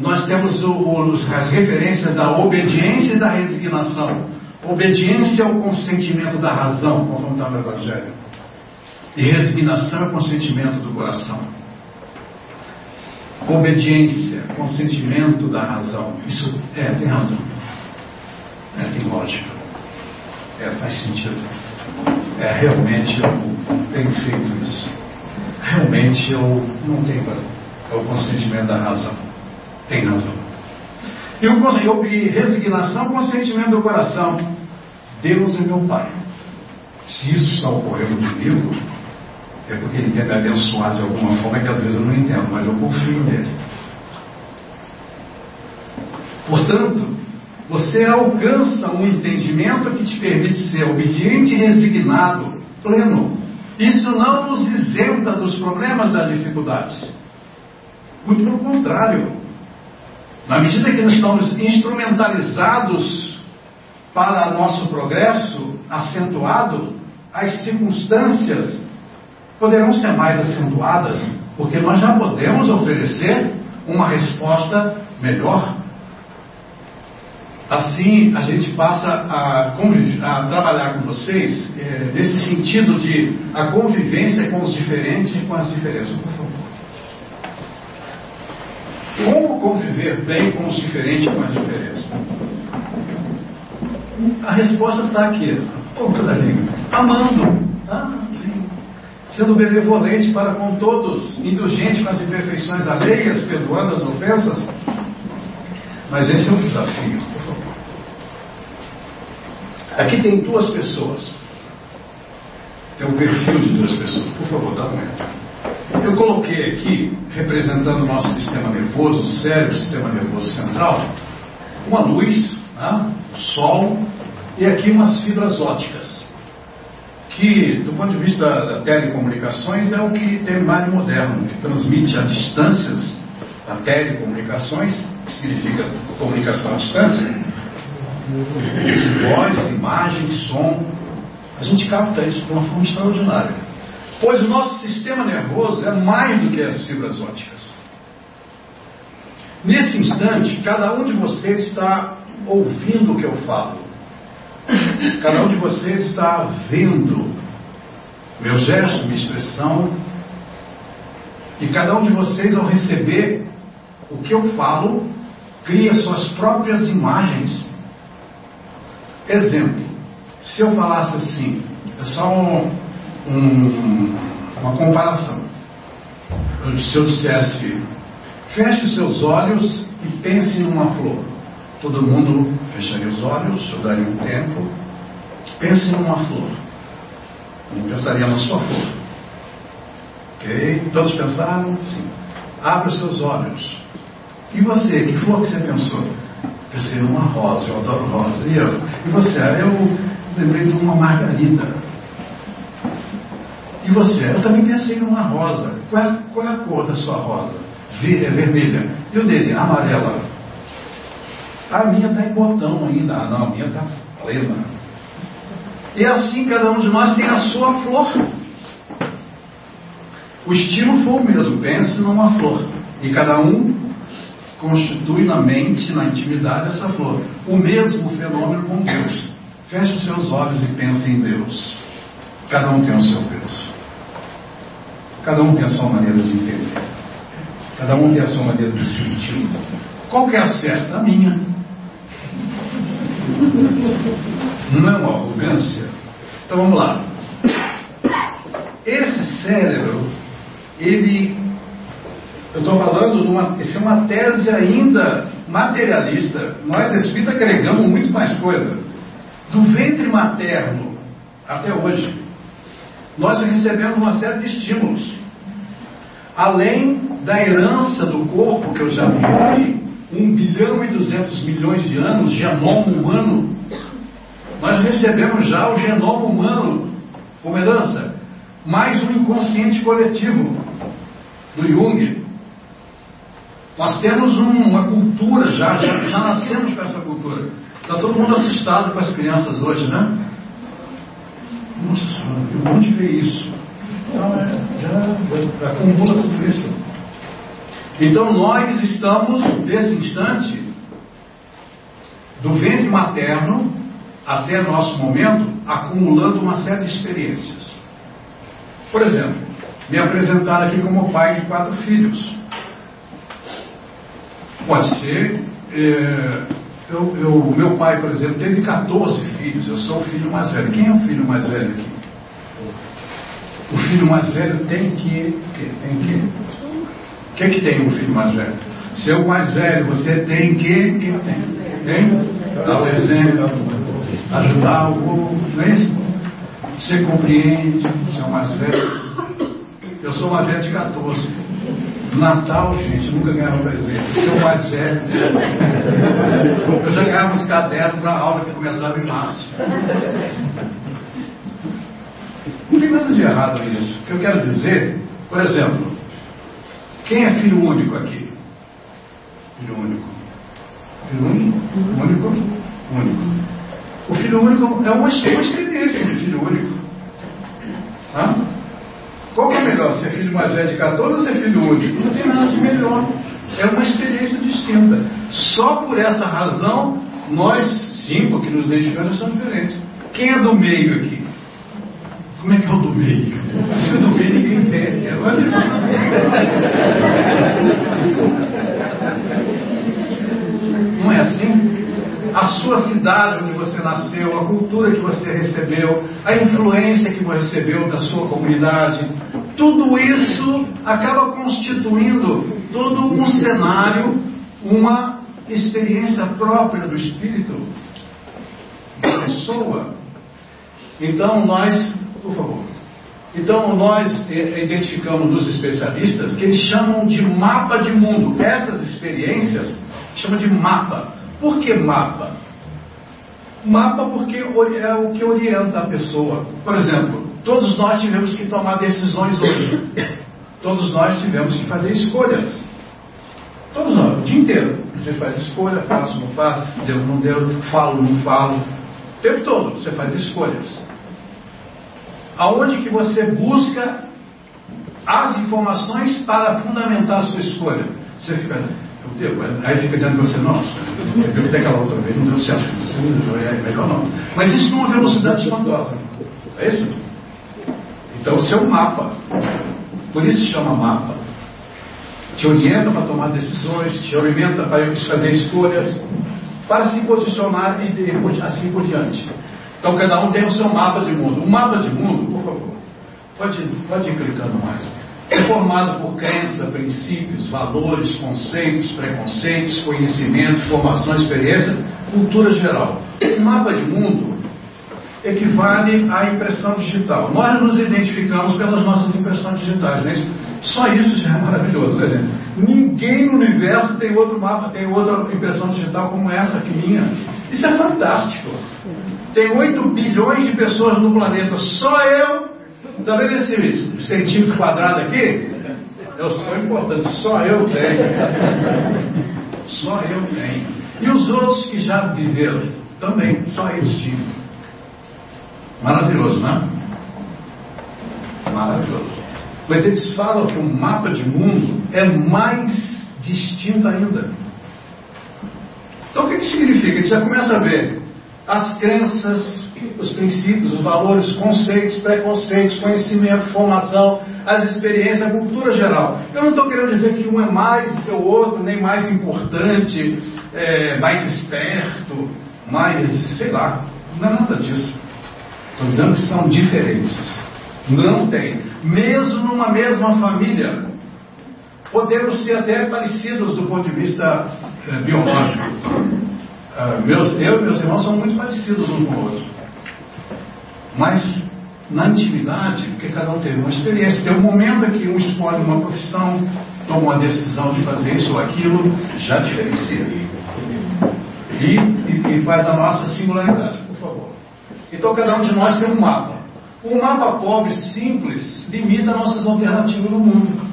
nós temos o, o, as referências da obediência e da resignação. Obediência é o consentimento da razão, conforme está no Evangelho. E resignação é o consentimento do coração. Obediência, consentimento da razão. Isso é, tem razão. É, tem lógica. É, faz sentido. É, realmente eu tenho feito isso. Realmente eu não tenho. É o consentimento da razão tem razão. E, o, e resignação com o sentimento do coração. Deus é meu Pai. Se isso está ocorrendo comigo, é porque Ele quer me abençoar de alguma forma que às vezes eu não entendo, mas eu confio nele. Portanto, você alcança um entendimento que te permite ser obediente e resignado, pleno. Isso não nos isenta dos problemas da dificuldade. Muito pelo contrário. Na medida que nós estamos instrumentalizados para nosso progresso acentuado, as circunstâncias poderão ser mais acentuadas, porque nós já podemos oferecer uma resposta melhor. Assim, a gente passa a, a trabalhar com vocês é, nesse sentido de a convivência com os diferentes e com as diferenças. Como conviver bem com os diferentes e com as diferenças? A resposta está aqui, ponta da língua. Amando. Ah, sim. Sendo benevolente para com todos, indulgente com as imperfeições alheias, perdoando as ofensas. Mas esse é um desafio, por favor. Aqui tem duas pessoas. Tem um perfil de duas pessoas. Por favor, dá um Eu coloquei aqui, representando o nosso sistema nervoso, o cérebro, o sistema nervoso central, uma luz, né? o sol, e aqui umas fibras óticas, que, do ponto de vista da telecomunicações, é o que tem mais moderno, que transmite a distâncias, a telecomunicações, que significa comunicação à distância, voz, imagem, som. A gente capta isso de uma forma extraordinária. Pois o nosso sistema nervoso é mais do que as fibras óticas. Nesse instante, cada um de vocês está ouvindo o que eu falo. Cada um de vocês está vendo meu gesto, minha expressão. E cada um de vocês, ao receber o que eu falo, cria suas próprias imagens. Exemplo: se eu falasse assim, é só um, um, uma comparação. Se eu dissesse, feche os seus olhos e pense numa flor. Todo mundo fecharia os olhos, eu daria um tempo. Pense numa flor. Não pensaria na sua flor. Ok? Todos pensaram? Sim. Abra os seus olhos. E você, que flor que você pensou? Pensei numa rosa, eu adoro rosa. E eu? E você? Eu lembrei de uma margarida. E você? Eu também pensei numa rosa. Qual é, qual é a cor da sua rosa? Ver, é vermelha. E o dele? Amarela. A minha está em botão ainda. Ah, não, a minha está plena. E assim cada um de nós tem a sua flor. O estilo foi o mesmo. Pense numa flor. E cada um constitui na mente, na intimidade, essa flor. O mesmo fenômeno com Deus. Feche os seus olhos e pense em Deus. Cada um tem o seu Deus. Cada um tem a sua maneira de entender. Cada um tem a sua maneira de sentir. Qual que é a certa? A minha. Não é uma arrogância? Então vamos lá. Esse cérebro, ele. Eu estou falando de uma. Isso é uma tese ainda materialista. Nós espíritas agregamos muito mais coisa. Do ventre materno até hoje, nós recebemos uma série de estímulos. Além da herança do corpo, que eu já vi 1 bilhão e 200 milhões de anos, genoma humano, nós recebemos já o genoma humano como herança, mais um inconsciente coletivo do Jung. Nós temos um, uma cultura já, já, já nascemos com essa cultura. Está todo mundo assustado com as crianças hoje, né? Nossa senhora, onde vê isso? Então, é, já acumula tudo isso. Então nós estamos, nesse instante, do ventre materno até nosso momento, acumulando uma série de experiências. Por exemplo, me apresentar aqui como pai de quatro filhos. Pode ser. É, eu, eu, meu pai, por exemplo, teve 14 filhos, eu sou o filho mais velho. Quem é o filho mais velho aqui? O filho mais velho tem que. Tem que o que, é que tem o filho mais velho? Ser o mais velho, você tem que. que tem? Tem? Dar o exemplo, ajudar o não é isso? Você compreende, você é mais velho. Eu sou mais velho de 14. Natal, gente, nunca ganhava presente. Ser o mais velho. Eu já ganhava uns cadernos para a aula que começava em março. Não tem nada de errado nisso. O que eu quero dizer, por exemplo, quem é filho único aqui? Filho único. Filho único? Único? Único. O filho único é uma, experiência de filho único. Hã? Qual é negócio, ser filho mais velho de 14 ou ser filho único. Não tem nada de melhor. É uma experiência distinta. Só por essa razão, nós cinco que nos identificamos são diferentes. Quem é do meio aqui? Como é que é o do meio? Se o do meio ninguém entende. Não é assim? A sua cidade onde você nasceu, a cultura que você recebeu, a influência que você recebeu da sua comunidade, tudo isso acaba constituindo todo um cenário, uma experiência própria do espírito da pessoa. Então nós, por favor. Então nós eh, identificamos nos especialistas que eles chamam de mapa de mundo. Essas experiências chamam de mapa. Por que mapa? Mapa porque é o que orienta a pessoa. Por exemplo, todos nós tivemos que tomar decisões hoje. Todos nós tivemos que fazer escolhas. Todos nós, o dia inteiro. Gente faz escolha, faço, não faço, devo, não devo, falo, não falo. O tempo todo você faz escolhas. Aonde que você busca as informações para fundamentar a sua escolha? Você fica, aí fica dentro de você, nossa, eu perguntei aquela outra vez, não deu certo, é melhor não. Mas isso numa velocidade espantosa. É isso? Então, o seu mapa, por isso se chama mapa, te orienta para tomar decisões, te orienta para fazer escolhas, para se posicionar e assim por diante. Então, cada um tem o seu mapa de mundo. O mapa de mundo, por favor, pode, pode ir clicando mais. É formado por crença, princípios, valores, conceitos, preconceitos, conhecimento, formação, experiência, cultura geral. O mapa de mundo equivale à impressão digital. Nós nos identificamos pelas nossas impressões digitais, né? Só isso já é maravilhoso, né? Ninguém no universo tem outro mapa, tem outra impressão digital como essa aqui minha. Isso é fantástico. Tem 8 bilhões de pessoas no planeta, só eu. Está vendo esse centímetro quadrado aqui? Eu sou importante, só eu tenho. Só eu tenho. E os outros que já viveram também, só eles tinham. Maravilhoso, né? Maravilhoso. Mas eles falam que o mapa de mundo é mais distinto ainda. Então o que, que significa? Ele já começa a ver as crenças, os princípios, os valores, os conceitos, preconceitos, conhecimento, formação, as experiências, a cultura geral. Eu não estou querendo dizer que um é mais do que o outro, nem mais importante, é, mais esperto, mais, sei lá, não é nada disso. Estou dizendo que são diferentes. Não tem. Mesmo numa mesma família, podemos ser até parecidos do ponto de vista é, biológico. Uh, meus, eu e meus irmãos são muito parecidos um com o outro. Mas na intimidade, porque cada um teve uma experiência, tem um momento em que um escolhe uma profissão, toma uma decisão de fazer isso ou aquilo, já diferencia. E, e, e faz a nossa singularidade. Então cada um de nós tem um mapa. Um mapa pobre, simples, limita nossas alternativas no mundo.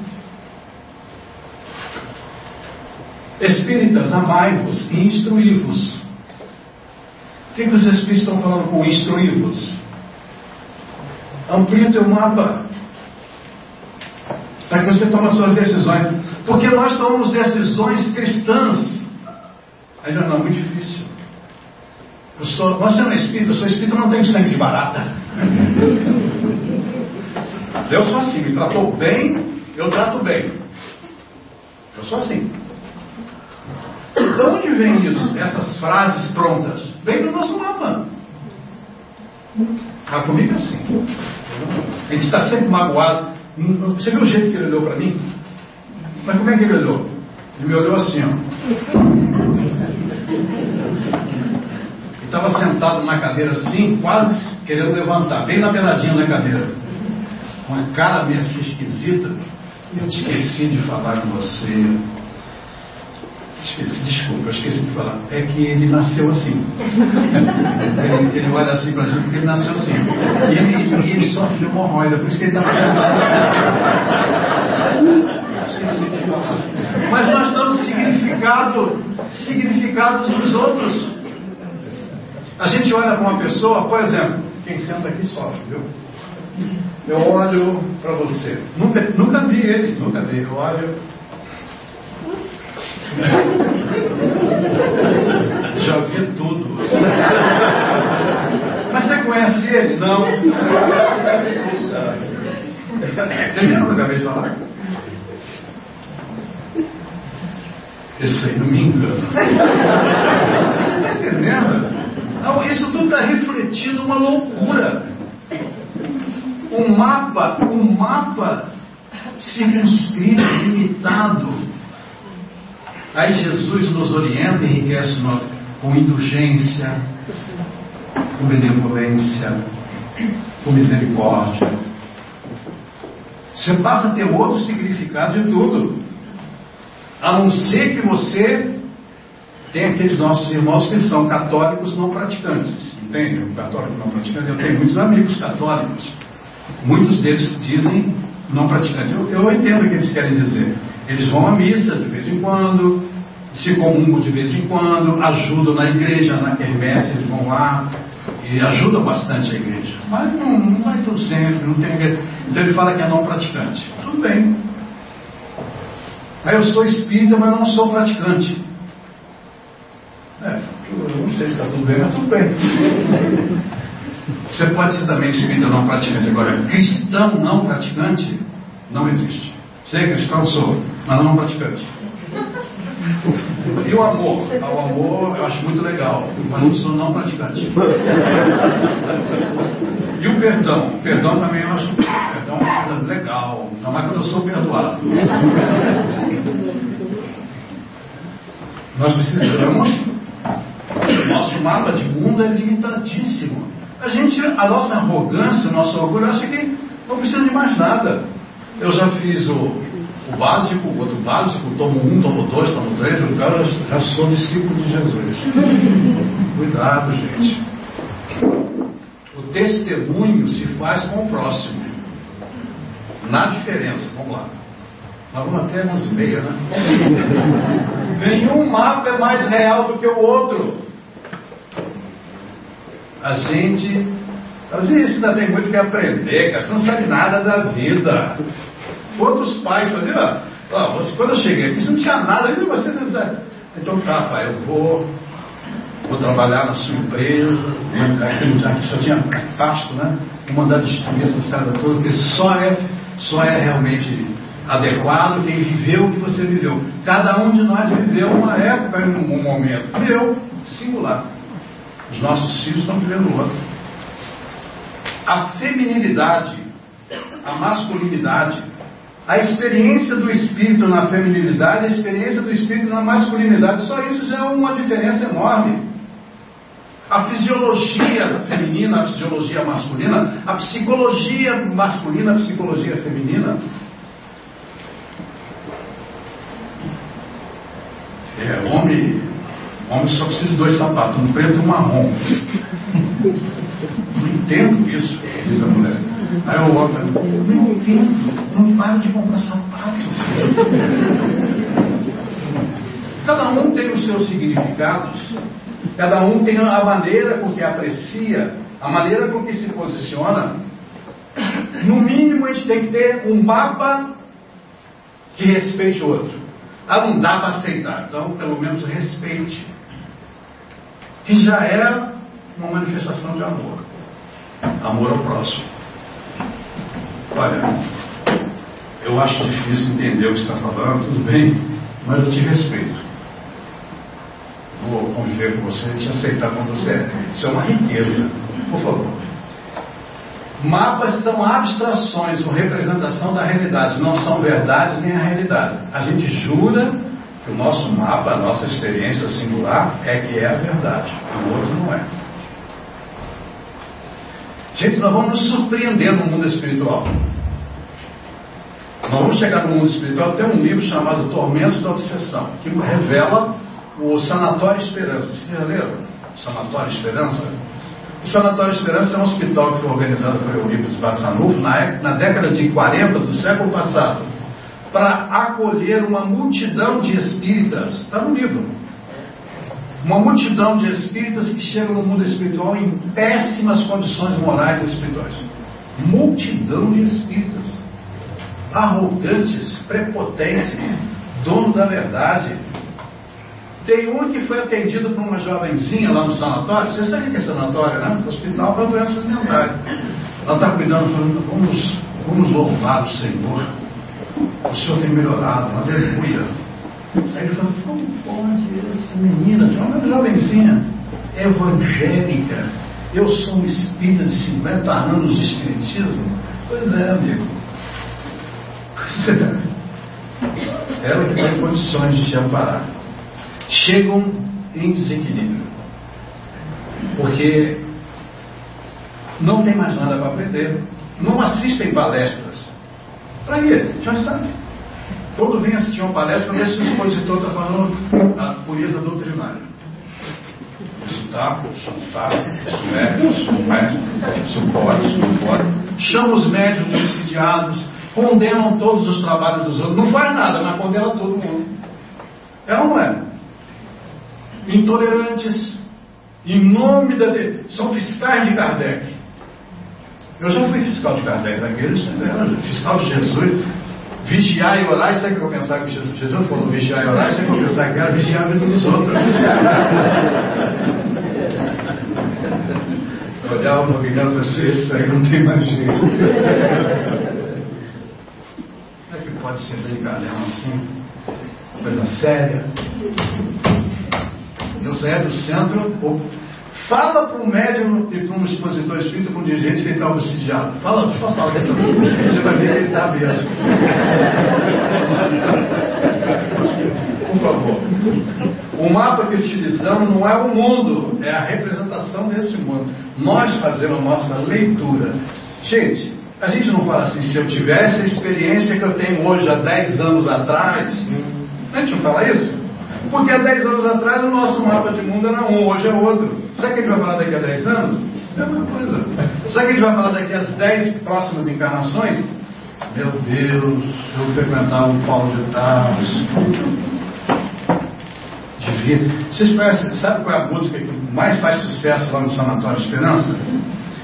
Espíritas, amai-vos e instruí-vos. O que, que os Espíritos estão falando com instruí-vos? Amplie o teu mapa. Para que você tome as suas decisões. Porque nós tomamos decisões cristãs. Ainda não, é muito difícil. Eu sou, você não é espírito, eu sou espírito, não tenho sangue de barata. Eu sou assim, me tratou bem, eu trato bem. Eu sou assim. De onde vem isso? Essas frases prontas? Vem do nosso mapa. Ah, comigo assim. A gente está sempre magoado. Você viu o jeito que ele olhou para mim? Mas como é que ele olhou? Ele me olhou assim, ó estava sentado na cadeira assim, quase querendo levantar, bem na beiradinha da cadeira. Com a cara meio assim esquisita. Eu esqueci de falar com você. Esqueci, desculpa, esqueci de falar. É que ele nasceu assim. ele, ele olha assim para a gente porque ele nasceu assim. E ele, e ele sofre hemorroida, por isso que ele estava sentado. Esqueci de falar. Mas nós damos significado, significados dos outros. A gente olha para uma pessoa, por exemplo, quem senta aqui sofre, viu? Eu olho para você. Nunca, nunca vi ele, nunca vi. Eu olho. (laughs) Já vi tudo. Mas você conhece ele? Não. Entendeu o que eu acabei de falar? Esse aí não me engana. Está entendendo? Então, isso tudo está refletindo uma loucura. Um mapa, um mapa circunscrito, limitado. Aí Jesus nos orienta e enriquece nós com indulgência, com benevolência, com misericórdia. Você passa a ter outro significado de tudo. A não ser que você tem aqueles nossos irmãos que são católicos não praticantes. Entende? O católico não praticante. Eu tenho muitos amigos católicos. Muitos deles dizem não praticantes. Eu, eu entendo o que eles querem dizer. Eles vão à missa de vez em quando, se comungam de vez em quando, ajudam na igreja, na quermesse, eles vão lá e ajudam bastante a igreja. Mas não, não vai tudo sempre, não tem Então ele fala que é não praticante. Tudo bem. Aí eu sou espírita, mas não sou praticante. É, eu não sei se está tudo bem, mas tudo bem. Você pode ser também espírita não praticante. Agora, cristão não praticante não existe. Ser cristão sou, mas não praticante. E o amor? Ah, o amor eu acho muito legal, mas não sou não praticante. E o perdão? O perdão também eu acho perdão é uma coisa legal, não é quando eu sou perdoado. Nós precisamos nosso mapa de mundo é limitadíssimo. A gente, a nossa arrogância, o nosso orgulho, acha que não precisa de mais nada. Eu já fiz o, o básico, o outro básico, tomo um, tomo dois, tomo três, o cara já sou discípulo de Jesus. (laughs) Cuidado, gente. O testemunho se faz com o próximo. Na diferença, vamos lá. Nós vamos até umas e meia, né? (laughs) Nenhum mapa é mais real do que o outro a gente. Às vezes ainda tem muito que aprender, cara. Você não sabe nada da vida. Outros pais faziam, ó, você, quando eu cheguei aqui, você não tinha nada, ainda você não sabe. Então tá, pai, eu vou, vou trabalhar na sua empresa, aqui já que só tinha pasto, né? Vou mandar destruir essa estrada toda, porque só é, só é realmente adequado quem viveu o que você viveu. Cada um de nós viveu uma época, um momento. Eu, singular. Os nossos filhos estão vivendo outro. A feminilidade, a masculinidade, a experiência do espírito na feminilidade, a experiência do espírito na masculinidade, só isso já é uma diferença enorme. A fisiologia feminina, a fisiologia masculina, a psicologia masculina, a psicologia feminina. É, homem Homem só precisa de dois sapatos, um preto e um marrom. Não entendo isso, diz a mulher. Aí o outro, não entendo, não para de comprar sapato. Cada um tem os seus significados, cada um tem a maneira com que aprecia, a maneira com que se posiciona. No mínimo, a gente tem que ter um mapa que respeite o outro. Ah, não dá para aceitar, então pelo menos respeite que já é uma manifestação de amor. Amor ao próximo. Olha, eu acho difícil entender o que está falando, tudo bem, mas eu te respeito. Vou conviver com você e te aceitar como você é. Isso é uma riqueza. Por favor. Mapas são abstrações ou representação da realidade, não são verdade nem a realidade. A gente jura que o nosso mapa, a nossa experiência singular é que é a verdade, o outro não é. Gente, nós vamos nos surpreender no mundo espiritual. Nós vamos chegar no mundo espiritual, tem um livro chamado Tormentos da Obsessão, que revela o Sanatório Esperança. Vocês já leram? Sanatório Esperança? O Sanatório Esperança é um hospital que foi organizado por Eurípides Bassanufo na, na década de 40 do século passado para acolher uma multidão de espíritas. Está no livro. Uma multidão de espíritas que chegam no mundo espiritual em péssimas condições morais e espirituais. multidão de espíritas, arrogantes, prepotentes, dono da verdade. Tem um que foi atendido por uma jovenzinha lá no sanatório. Você sabe que é sanatório, né? Hospital para doenças mentais. Ela está cuidando, falando, vamos, vamos louvar o Senhor. O Senhor tem melhorado, aleluia. Aí ele falou, pode essa menina, uma jovenzinha, evangélica, eu sou um espírita de 50 anos de espiritismo? Pois é, amigo. (laughs) Ela que tem condições de te amparar. Chegam em desequilíbrio. Porque não tem mais nada para aprender. Não assistem palestras. Para quê? Já sabe. Quando vem assistir uma palestra, vê se o expositor está falando a pureza doutrinária. Isso está, isso não está, isso é, isso não é, isso pode, isso não pode. Chama os médios obsidiados, condenam todos os trabalhos dos outros. Não faz nada, mas condena todo mundo. É ou não é? Intolerantes, em nome da. De... São fiscais de Kardec. Eu já fui fiscal de Kardec daqueles, né? fiscal de Jesus. Vigiar e orar, isso é que eu vou pensar que Jesus, Jesus falou vigiar e orar, isso é que eu vou pensar que era vigiar a vida dos outros. (laughs) Olhar uma virando você, isso aí não tem mais jeito. Como é que pode ser brincalhão assim? Coisa séria. Eu saí do centro, Fala para um médium e para um expositor espírita, um dirigente que ele está obsidiado. Fala, fala, fala dentro Você vai ver que ele está mesmo. Por favor. O mapa que utilizamos não é o mundo, é a representação desse mundo. Nós fazemos a nossa leitura. Gente, a gente não fala assim, se eu tivesse a experiência que eu tenho hoje, há 10 anos atrás, a gente não fala isso? Porque há 10 anos atrás o nosso mapa de mundo era um, hoje é outro. Sabe o que a gente vai falar daqui a 10 anos? É uma coisa. Sabe o que a gente vai falar daqui às 10 próximas encarnações? Meu Deus, eu frequentava o Paulo de Tarso. Devia. Vocês conhecem, sabe qual é a música que mais faz sucesso lá no Sanatório Esperança?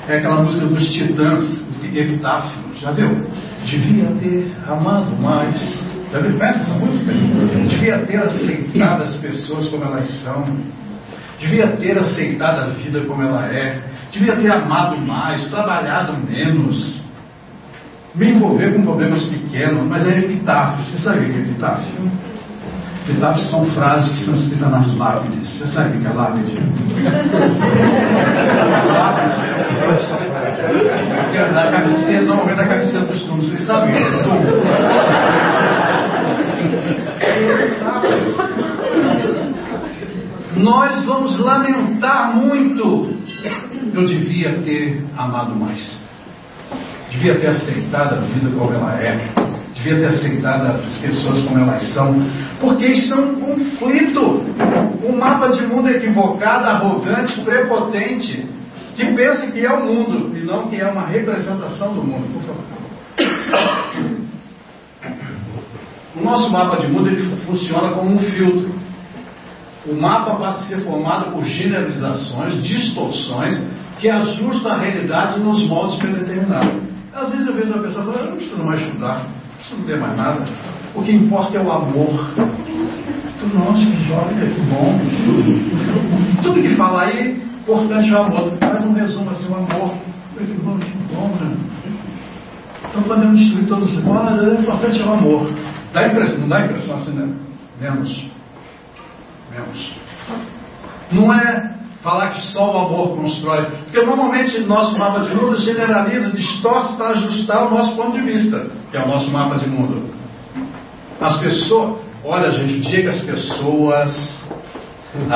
É aquela música dos Titãs, Epitáfio. Já viu? Devia ter amado mais já viu? Essa música? Devia ter aceitado as pessoas como elas são. Devia ter aceitado a vida como ela é. Devia ter amado mais, trabalhado menos. Me envolver com problemas pequenos, mas é epitáfio. Você sabe o que é epitáfio? Epitáfios são frases que são escritas nas lápides. Você sabe o que é lápide? (laughs) lápide. Na cabeceira, normalmente na cabeceira dos túmulos. Vocês sabem o que é túmulo? Nós vamos lamentar muito. Eu devia ter amado mais. Devia ter aceitado a vida como ela é. Devia ter aceitado as pessoas como elas são. Porque isso é um conflito. Um mapa de mundo equivocado, arrogante, prepotente, que pensa que é o mundo e não que é uma representação do mundo. Por favor. O nosso mapa de mundo ele funciona como um filtro. O mapa passa a ser formado por generalizações, distorções, que ajustam a realidade nos moldes predeterminados. Às vezes eu vejo uma pessoa falando, não preciso mais estudar, não preciso ler mais nada. O que importa é o amor. Nossa, que jovem, que bom. Tudo que fala aí, importante é o amor. Faz um resumo assim, o amor. Que bom, que bom, né? Estão podendo destruir todos os. Olha, o importante é o amor. Dá impressão, não dá impressão assim, né? Menos. Menos. Não é falar que só o amor constrói. Porque normalmente nosso mapa de mundo generaliza, distorce para ajustar o nosso ponto de vista, que é o nosso mapa de mundo. As pessoas, olha gente, o dia que as pessoas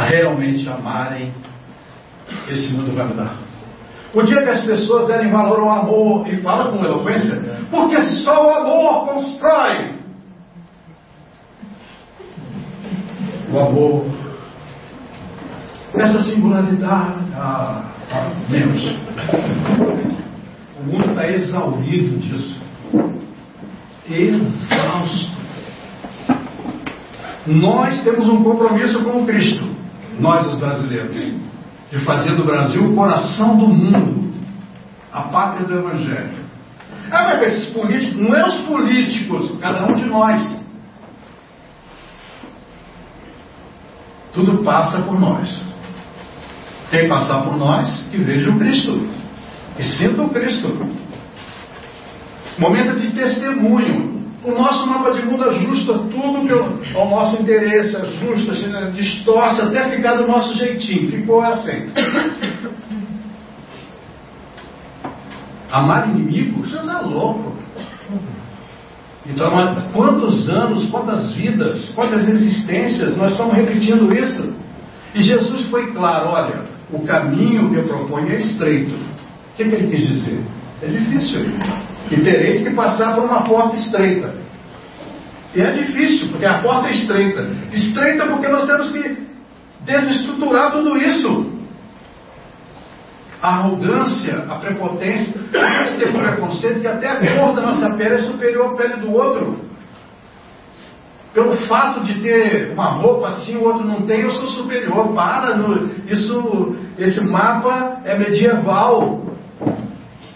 realmente amarem, esse mundo vai mudar. O dia que as pessoas derem valor ao amor e falam com eloquência, porque só o amor constrói. O amor, essa singularidade, ah, ah, menos. O mundo está exaurido disso. Exausto. Nós temos um compromisso com o Cristo, nós os brasileiros, de fazer do Brasil o coração do mundo, a pátria do Evangelho. Ah, mas esses políticos, não é os políticos, cada um de nós. Tudo passa por nós. Quem passar por nós, que veja o Cristo. E sinta o Cristo. Momento de testemunho. O nosso mapa de mundo ajusta tudo que ao nosso interesse, ajusta, distorce até ficar do nosso jeitinho. Ficou aceito. Amar inimigos, você é louco. Então, quantos anos, quantas vidas, quantas existências nós estamos repetindo isso? E Jesus foi claro: olha, o caminho que eu proponho é estreito. O que, que ele quis dizer? É difícil. E tereis que passar por uma porta estreita. E é difícil, porque a porta é estreita. Estreita porque nós temos que desestruturar tudo isso. A arrogância, a prepotência, nós ter preconceito que até a cor da nossa pele é superior à pele do outro. Pelo fato de ter uma roupa assim, o outro não tem, eu sou superior. Para, isso, esse mapa é medieval.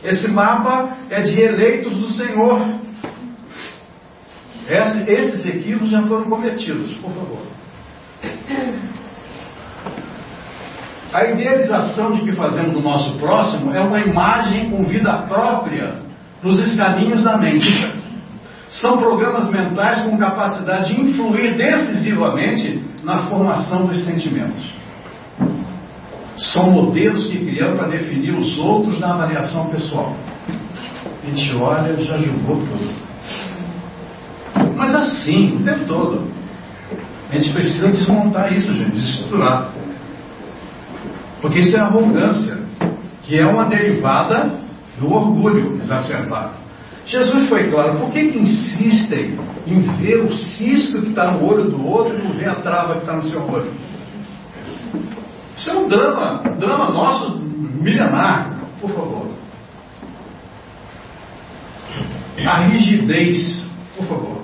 Esse mapa é de eleitos do Senhor. esses equívocos já foram cometidos, por favor. A idealização de que fazemos do nosso próximo é uma imagem com vida própria nos escaninhos da mente. São programas mentais com capacidade de influir decisivamente na formação dos sentimentos. São modelos que criamos para definir os outros na avaliação pessoal. A gente olha e já julgou tudo. Mas assim, o tempo todo. A gente precisa desmontar isso, gente, desestruturar. Porque isso é arrogância, que é uma derivada do orgulho exacerbado. Jesus foi claro, por que, que insistem em ver o cisco que está no olho do outro e não ver a trava que está no seu olho? Isso é um drama, um drama nosso milenar, por favor. A rigidez, por favor.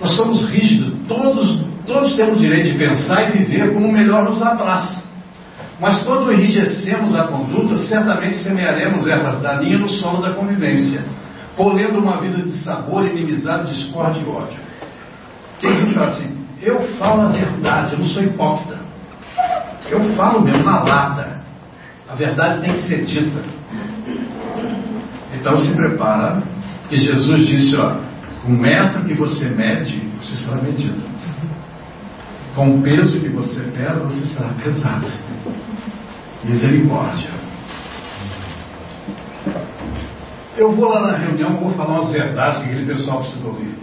Nós somos rígidos, todos, todos temos o direito de pensar e viver como melhor nos apraz. Mas quando enrijecemos a conduta, certamente semearemos ervas daninhas no solo da convivência, polendo uma vida de sabor, inimizade, discórdia e ódio. Quem fala assim, eu falo a verdade, eu não sou hipócrita. Eu falo mesmo na lata. A verdade tem que ser dita. Então se prepara, que Jesus disse, ó, o metro que você mede, você será medido. Com o peso que você pesa, você será pesado. Misericórdia. Eu vou lá na reunião, vou falar umas verdades que aquele pessoal precisa ouvir.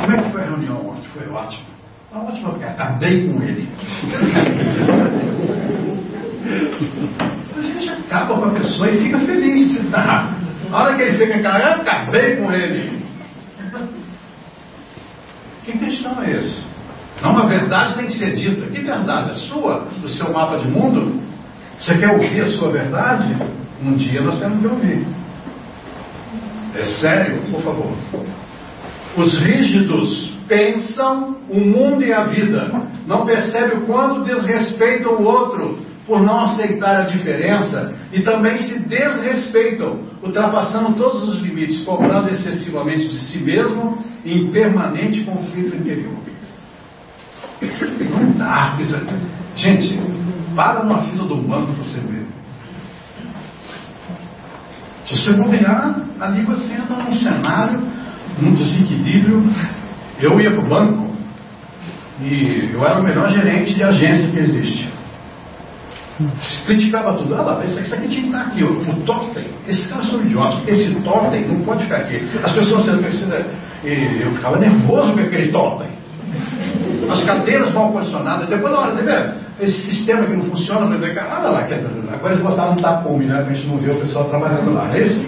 Como é que foi a reunião ontem? Foi ótimo. Foi ótimo porque acabei com ele. (laughs) A gente acaba com a pessoa e fica feliz. Na hora que ele fica eu acabei com ele. (laughs) Que questão é essa? Não, a verdade tem que ser dita. Que verdade? A sua? Do seu mapa de mundo? Você quer ouvir a sua verdade? Um dia nós temos que ouvir. É sério? Por favor. Os rígidos pensam o mundo e a vida. Não percebem o quanto desrespeitam o outro por não aceitar a diferença e também se desrespeitam, ultrapassando todos os limites, cobrando excessivamente de si mesmo em permanente conflito interior. Não dá. Gente, para numa fila do banco para você ver. Se você bobear, a língua senta num cenário, num desequilíbrio. Eu ia para o banco e eu era o melhor gerente de agência que existe. Criticava tudo. Ah lá, isso aqui tinha que estar aqui. O totem, esses caras são idiotas. Esse totem não pode ficar aqui. As pessoas sendo percebidas. Eu ficava nervoso com aquele totem as cadeiras mal posicionadas. Depois, na hora de ver esse sistema que não funciona, vai ver, ah, lá, agora eles botaram um tapume, né? Pra gente não ver o pessoal trabalhando lá, é isso?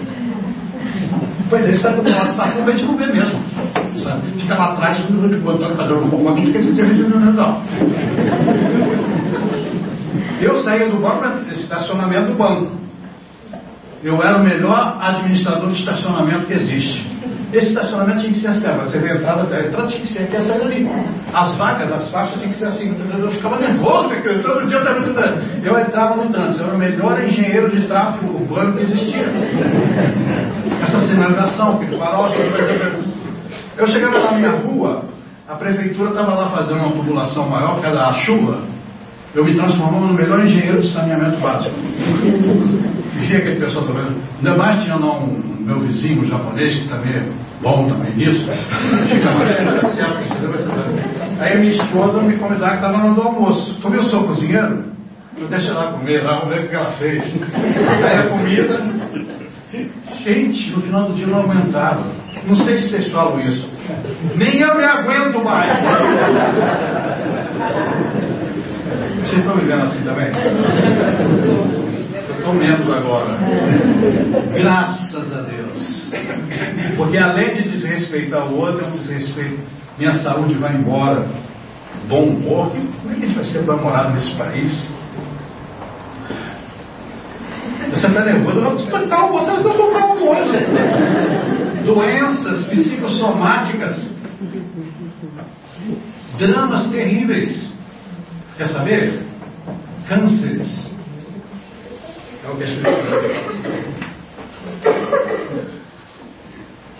Pois é, está do lado do tapume, a gente não vê mesmo. Sabe? Fica lá atrás, botando o banco, aqui fica esse serviço não. Eu saía do banco para estacionamento do banco. Eu era o melhor administrador de estacionamento que existe. Esse estacionamento tinha que ser assim, você vê a entrada, a entrada tinha que ser aqui, a saída ali. As vacas, as faixas tinham que ser assim. Eu ficava nervoso, porque todo dia eu estava tentando. Eu entrava no trânsito, eu era o melhor engenheiro de tráfego urbano que existia. Essa sinalização, que farol, eu chegava na minha rua, a prefeitura estava lá fazendo uma tubulação maior, que era a chuva. Eu me transformava no melhor engenheiro de saneamento básico. Via aquele pessoal trabalhando. Ainda mais tinha lá um meu vizinho japonês, que também é bom também nisso. (laughs) Aí minha esposa me convidava que estava no almoço. Tu viu, sou cozinheiro? Eu deixa lá comer, lá, vamos ver o que ela fez. Aí a comida. Gente, no final do dia eu não aguentava. Não sei se vocês falam isso. Nem eu me aguento mais. Vocês estão me vendo assim também? Eu estou menos agora. Graças. Porque além de desrespeitar o outro, é um desrespeito. Minha saúde vai embora. Bom humor. Como é que a gente vai ser namorado nesse país? Você está nervoso? Não, estou calmo, estou calmo hoje. Doenças psicossomáticas. Dramas terríveis. Quer saber? Cânceres. É o que a Escritura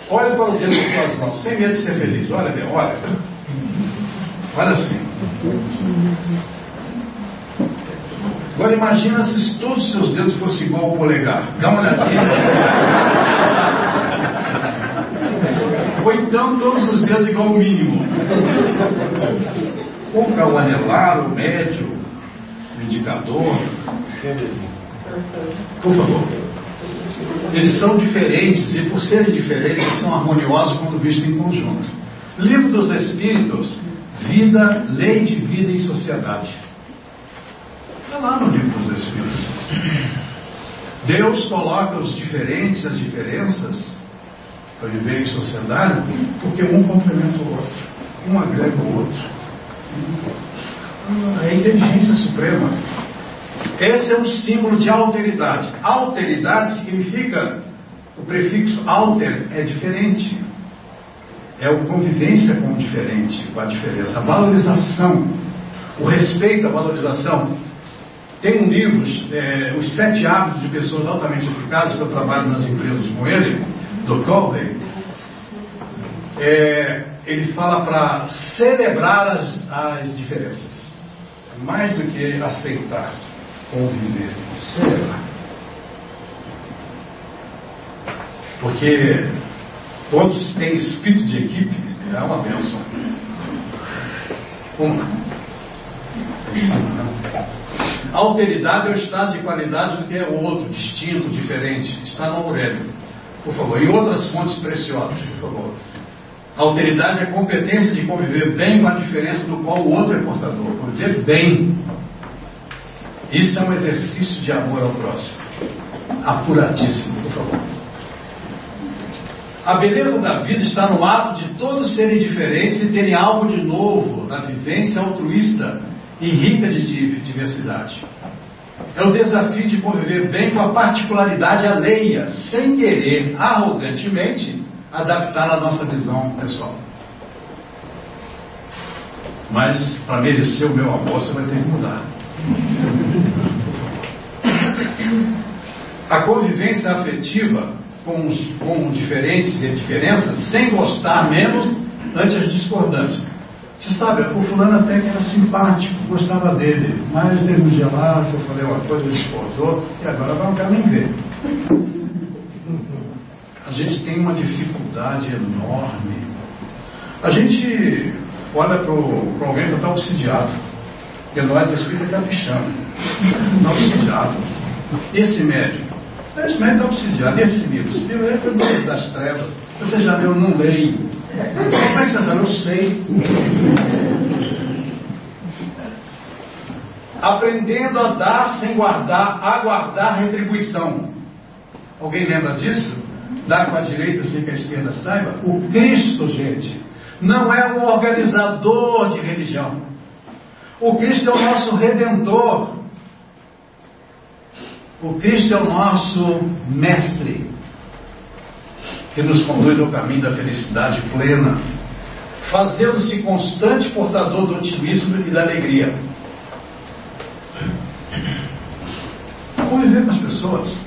Olha para o dedo das suas mãos, sem medo de ser feliz. Olha olha. Olha assim. Agora imagina se todos os seus dedos fossem igual ao polegar. Dá uma olhadinha. Ou então todos os dedos igual ao mínimo. Como é o anelar, o médio, o indicador. Por favor. Eles são diferentes e por serem diferentes, são harmoniosos quando vistos em conjunto. Livro dos Espíritos, Vida, Lei de Vida e Sociedade. Está lá no livro dos Espíritos. Deus coloca os diferentes, as diferenças, para viver em sociedade, porque um complementa o outro, um agrega o outro. É a inteligência suprema. Esse é um símbolo de alteridade. Alteridade significa, o prefixo alter é diferente. É o convivência com o diferente, com a diferença. A valorização, o respeito à valorização. Tem um livro, é, Os Sete Hábitos de Pessoas Altamente Eficazes, que eu trabalho nas empresas com ele, do Colby. É, ele fala para celebrar as, as diferenças, mais do que aceitar, conviver, celebrar. Porque todos têm espírito de equipe, é uma bênção. Uma. A alteridade é o estado de qualidade do que é o outro, distinto, diferente. Está no Aurélio. Por favor. E outras fontes preciosas, por favor. Alteridade é a competência de conviver bem com a diferença do qual o outro é portador. Conviver bem. Isso é um exercício de amor ao próximo. Apuradíssimo, por favor. A beleza da vida está no ato de todos serem diferentes e terem algo de novo na vivência altruísta e rica de diversidade. É o desafio de conviver bem com a particularidade alheia, sem querer, arrogantemente, adaptar a nossa visão pessoal. Mas para merecer o meu amor, você vai ter que mudar. A convivência afetiva com, os, com diferentes e diferenças, sem gostar menos ante as discordâncias. Você sabe, o fulano até que era simpático, gostava dele, mas teve um que eu falei uma coisa, ele discordou, e agora não quero nem ver a gente tem uma dificuldade enorme. A gente olha para alguém que está obsidiado, porque nós espíritos está pichando, está obsidiado. Esse médico, esse médico está obsidiado, esse livro, esse livro é o meio das trevas. Você já leu, não leio. Como é que você sabe? Eu sei. Aprendendo a dar sem guardar, aguardar retribuição. Alguém lembra disso? dá com a direita sem que a esquerda saiba, o Cristo, gente, não é um organizador de religião. O Cristo é o nosso redentor. O Cristo é o nosso mestre. que nos conduz ao caminho da felicidade plena, fazendo-se constante portador do otimismo e da alegria. Conviver com as pessoas.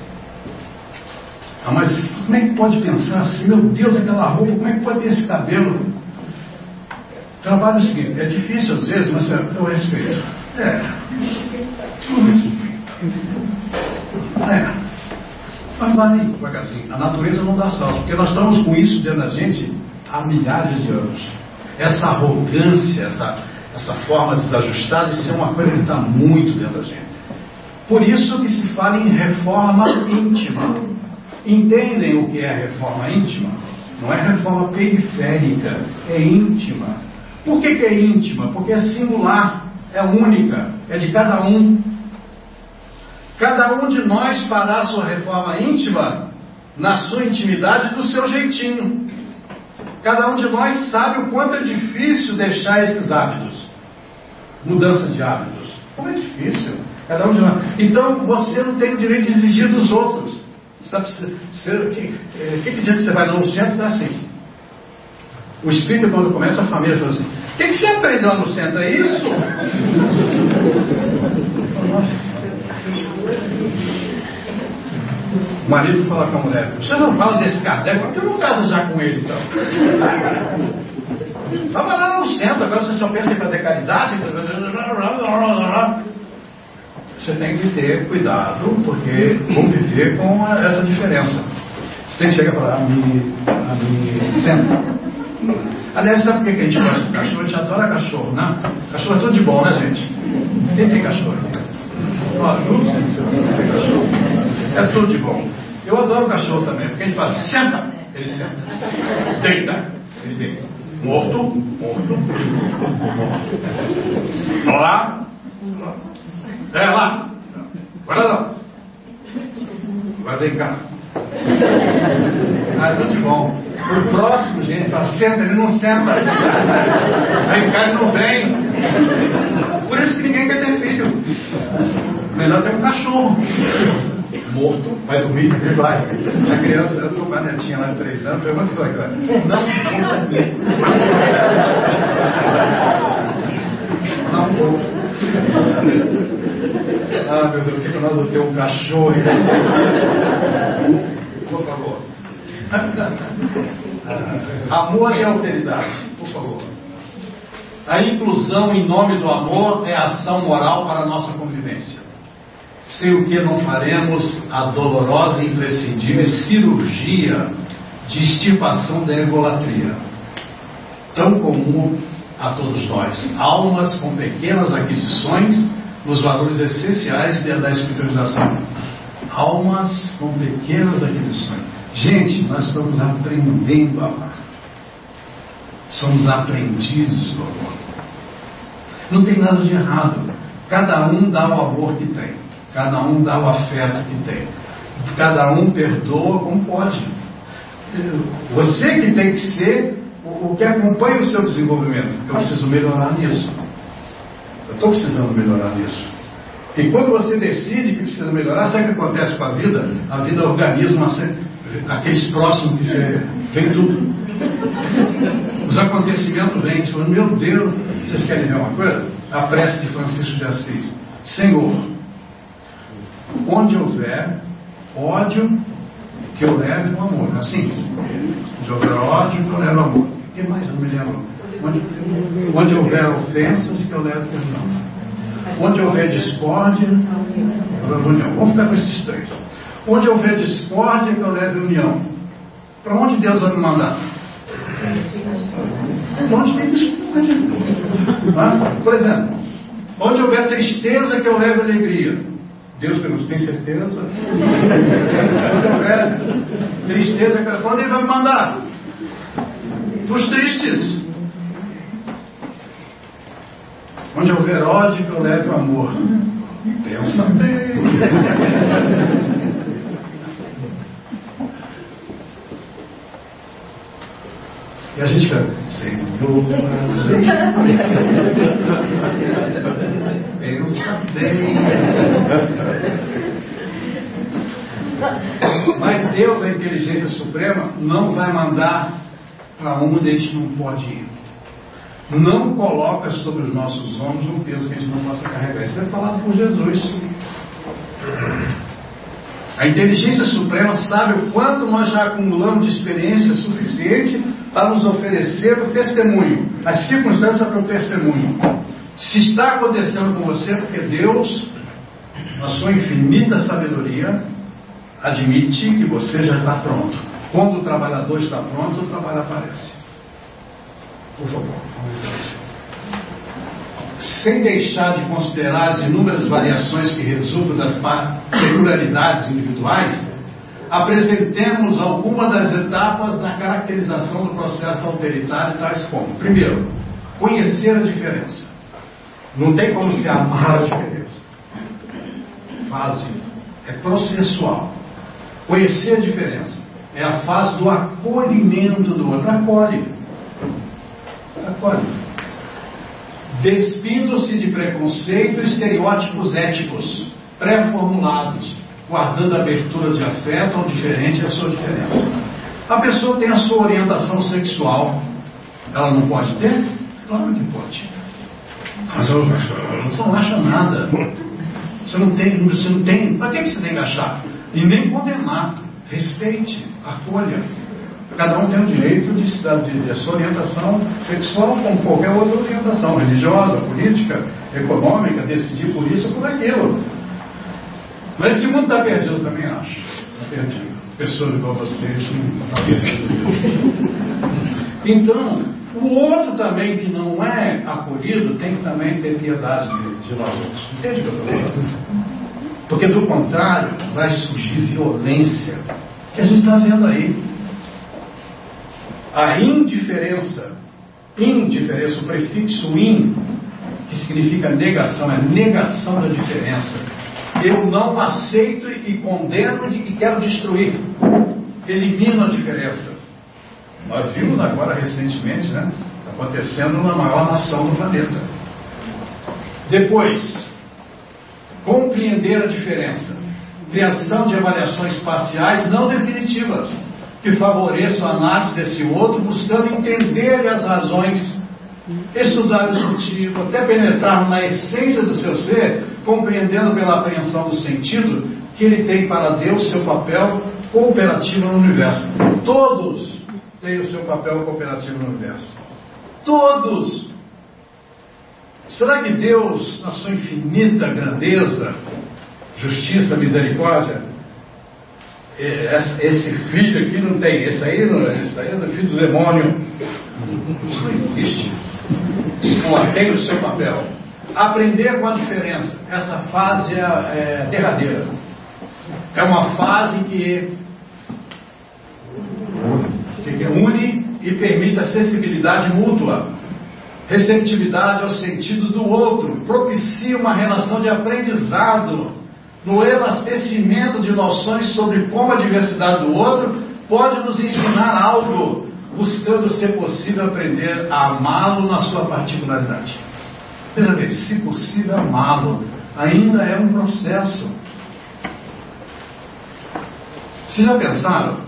Ah, mas como é que pode pensar assim? Meu Deus, aquela roupa, como é que pode ter esse cabelo? Trabalho é o seguinte, é difícil às vezes, mas eu respeito. É. Respeito. É. Mas vai devagarzinho. A natureza não dá salto, porque nós estamos com isso dentro da gente há milhares de anos. Essa arrogância, essa, essa forma desajustada, isso é uma coisa que está muito dentro da gente. Por isso que se fala em reforma íntima. Entendem o que é reforma íntima? Não é reforma periférica, é íntima. Por que, que é íntima? Porque é singular, é única, é de cada um. Cada um de nós fará sua reforma íntima na sua intimidade do seu jeitinho. Cada um de nós sabe o quanto é difícil deixar esses hábitos. Mudança de hábitos. Como é difícil. Cada um de nós. Então você não tem o direito de exigir dos outros. Tá que, é, que, que que você vai no centro? É assim. O espírito, quando começa a família, fala assim: O que, que você aprende lá no centro? É isso? O marido fala com a mulher: Você não fala desse Kardec, porque eu não caso já com ele, então. Estava lá no centro, agora você só pensa em fazer caridade. Você tem que ter cuidado, porque conviver com essa diferença. Você tem que chegar e falar: me, me senta. Aliás, sabe por que a gente gosta de cachorro? A gente adora cachorro, né? Cachorro é tudo de bom, né, gente? Quem tem cachorro? Nós, É tudo de bom. Eu adoro cachorro também, porque a gente fala, senta, ele senta. Deita, ele deita. Morto, morto, morto. Lá, é lá. Agora não. Agora vem cá. Ah, tudo de bom. O próximo, gente, fala, senta, ele não senta. Vem cá, ele não vem. Por isso que ninguém quer ter filho. Melhor ter um cachorro. Morto, vai dormir, vai. A criança, eu estou com a netinha lá de três anos, pergunta que vai. Não, não vou. Ah, meu Deus, que não adotei um cachorro? Por favor. (laughs) Amor e alteridade, por favor. A inclusão em nome do amor é ação moral para a nossa convivência sem o que não faremos a dolorosa e imprescindível cirurgia de extirpação da egolatria, tão comum a todos nós, almas com pequenas aquisições nos valores essenciais da espiritualização. Almas com pequenas aquisições. Gente, nós estamos aprendendo a amar. Somos aprendizes do amor. Não tem nada de errado. Cada um dá o amor que tem. Cada um dá o afeto que tem. Cada um perdoa como pode. Você que tem que ser o que acompanha o seu desenvolvimento. Eu preciso melhorar nisso. Eu estou precisando melhorar nisso. E quando você decide que precisa melhorar, sabe o que acontece com a vida? A vida organiza aqueles próximos que você vem tudo. Os acontecimentos vêm, falando, meu Deus, vocês querem ver uma coisa? A prece de Francisco de Assis. Senhor, onde houver ódio, que eu leve o amor. Assim, onde houver ódio, que eu leve o amor. O que mais? Não me lembro. Onde, onde houver ofensas, que eu leve perdão. Onde houver discórdia, eu levo união. Vamos ficar com esses três. Onde houver discórdia, que eu leve união. Para onde Deus vai me mandar? Onde tem discórdia. Ah, por exemplo, onde houver tristeza, que eu leve alegria. Deus pergunta, tem certeza? é. (laughs) Tristeza, quando ele vai me mandar? Os tristes. Onde houver ódio, eu levo amor. Pensa bem. E a gente fica, Senhor. Pensa bem. Mas Deus, a inteligência suprema, não vai mandar para onde a gente não pode ir. Não coloca sobre os nossos ombros um peso que a gente não possa carregar. Isso é falado por Jesus. A inteligência suprema sabe o quanto nós já acumulamos de experiência suficiente para nos oferecer o testemunho, as circunstâncias para o testemunho. Se está acontecendo com você, porque Deus, na sua infinita sabedoria, admite que você já está pronto. Quando o trabalhador está pronto, o trabalho aparece. Por favor. Sem deixar de considerar as inúmeras variações que resultam das peculiaridades individuais, apresentemos algumas das etapas na caracterização do processo autoritário, tais como: primeiro, conhecer a diferença. Não tem como se amar a diferença. Fase é processual. Conhecer a diferença é a fase do acolhimento do outro. Acolhe. Acolhe. Despindo-se de preconceito e estereótipos éticos pré-formulados, guardando abertura de afeto ao diferente e a sua diferença. A pessoa tem a sua orientação sexual. Ela não pode ter? Claro que pode. Mas eu não acha nada. Você não tem, você não tem. Para que você tem que achar? E nem condenar. Respeite, acolha. Cada um tem o direito de, de, de, sua orientação sexual, como qualquer outra orientação, religiosa, política, econômica, decidir por isso ou por aquilo. Mas esse mundo está perdido também, acho. Está perdido. Pessoas igual vocês não perdidos. Então, o outro também que não é acolhido tem que também ter piedade de, de nós outros. Entende o que eu estou falando? Porque do contrário, vai surgir violência, que a gente está vendo aí. A indiferença, indiferença, o prefixo in, que significa negação, é negação da diferença. Eu não aceito e condeno e quero destruir. Elimino a diferença. Nós vimos agora recentemente, né? Acontecendo na maior nação do planeta. Depois, compreender a diferença. Criação de avaliações parciais não definitivas, que favoreçam a análise desse outro, buscando entender as razões, estudar o motivo, até penetrar na essência do seu ser, compreendendo pela apreensão do sentido que ele tem para Deus seu papel cooperativo no universo. Todos têm o seu papel cooperativo no universo. Todos Será que Deus, na sua infinita grandeza, justiça, misericórdia, é, esse filho aqui não tem, esse aí não, esse aí é filho do demônio. Isso não existe. Não tem o seu papel. Aprender com a diferença. Essa fase é, é derradeira. É uma fase que, que une e permite acessibilidade mútua receptividade ao sentido do outro, propicia uma relação de aprendizado no elastecimento de noções sobre como a diversidade do outro pode nos ensinar algo, buscando, se possível, aprender a amá-lo na sua particularidade. Veja bem, se possível, amá-lo ainda é um processo. Vocês já pensaram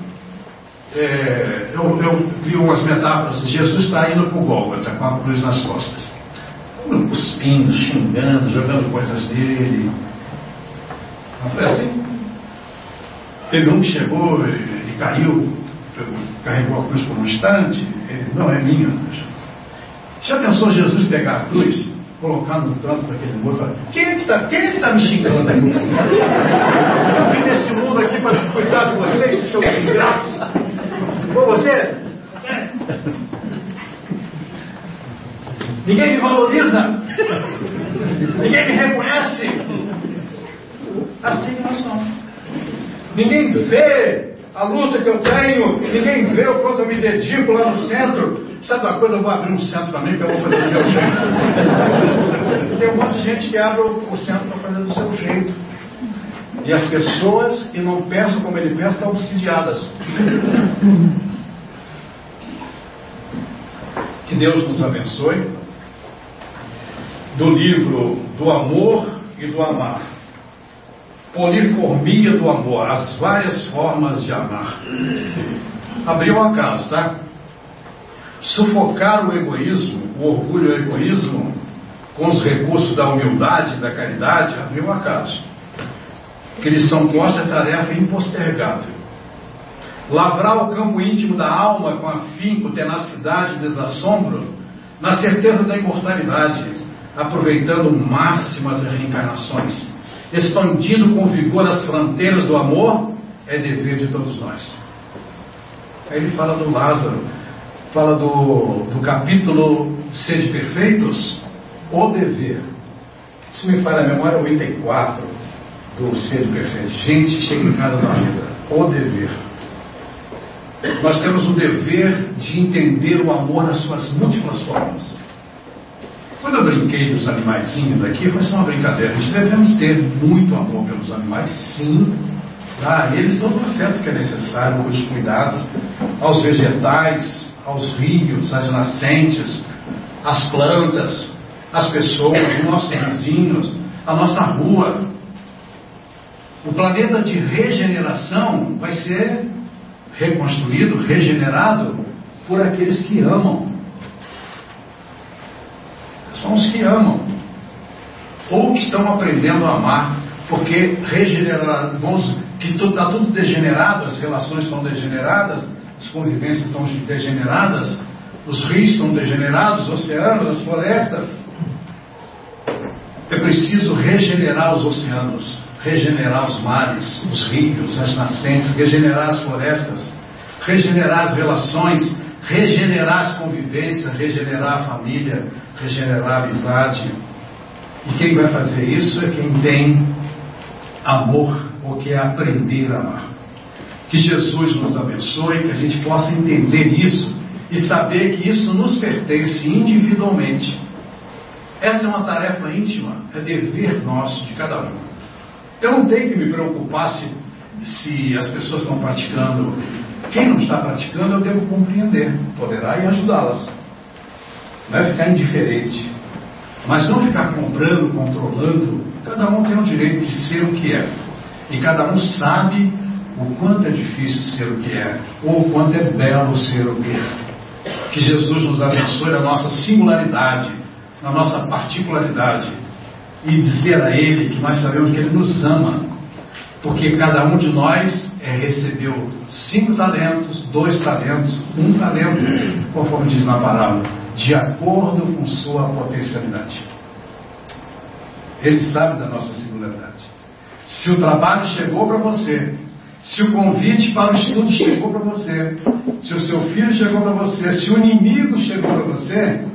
é, eu, eu crio umas metáforas. Jesus está indo para o Gólgota com a cruz nas costas. Cuspindo, xingando, jogando coisas dele. Não foi assim? Teve um que chegou e, e caiu, carregou a cruz por um instante. Ele, não, é minha. Já pensou Jesus pegar a cruz, colocar no canto daquele morto quem é que está tá me xingando aqui? Eu vim nesse mundo aqui para cuidar de vocês, seus ingratos. Foi você? Ninguém me valoriza. Ninguém me reconhece. Assim nós somos. Ninguém vê a luta que eu tenho. Ninguém vê o quanto eu me dedico lá no centro. Sabe uma coisa? Eu vou abrir um centro também que eu vou fazer do meu jeito. Tem um monte de gente que abre o centro para fazer do seu jeito. E as pessoas que não pensam como ele pensa estão obsidiadas. Que Deus nos abençoe. Do livro Do Amor e do Amar. Poliformia do amor, as várias formas de amar. Abriu o acaso, tá? Sufocar o egoísmo, o orgulho e o egoísmo com os recursos da humildade da caridade, abriu o acaso. Que lição Costa é tarefa impostergável. Lavrar o campo íntimo da alma com afinco, tenacidade e desassombro, na certeza da imortalidade, aproveitando o máximo as reencarnações, expandindo com vigor as fronteiras do amor, é dever de todos nós. Aí ele fala do Lázaro, fala do, do capítulo Sede Perfeitos, o dever. Se me falha a memória, o item 4 do Sede Perfeito. Gente, chega em casa da vida. O dever. Nós temos o dever de entender o amor nas suas múltiplas formas. Quando eu brinquei dos animaizinhos aqui, foi só uma brincadeira. Nós devemos ter muito amor pelos animais, sim. Dar a eles todo o afeto que é necessário, os cuidados aos vegetais, aos rios, às nascentes, às plantas, às pessoas, os nossos vizinhos, a nossa rua. O planeta de regeneração vai ser reconstruído, regenerado por aqueles que amam. São os que amam. Ou que estão aprendendo a amar, porque regenerar, que está tudo degenerado, as relações estão degeneradas, as convivências estão degeneradas, os rios estão degenerados, os oceanos, as florestas. É preciso regenerar os oceanos, regenerar os mares, os rios, as nascentes, regenerar as florestas, regenerar as relações, regenerar as convivências, regenerar a família, regenerar a amizade. E quem vai fazer isso é quem tem amor, ou quer aprender a amar. Que Jesus nos abençoe, que a gente possa entender isso e saber que isso nos pertence individualmente. Essa é uma tarefa íntima, é dever nosso de cada um. Eu não tenho que me preocupar se, se as pessoas estão praticando. Quem não está praticando, eu devo compreender, tolerar e ajudá-las. Não é ficar indiferente. Mas não ficar comprando, controlando. Cada um tem o direito de ser o que é. E cada um sabe o quanto é difícil ser o que é, ou o quanto é belo ser o que é. Que Jesus nos abençoe na nossa singularidade, na nossa particularidade, e dizer a Ele que nós sabemos que Ele nos ama, porque cada um de nós é, recebeu cinco talentos, dois talentos, um talento, conforme diz na parábola, de acordo com sua potencialidade. Ele sabe da nossa singularidade. Se o trabalho chegou para você, se o convite para o estudo chegou para você, se o seu filho chegou para você, se o inimigo chegou para você,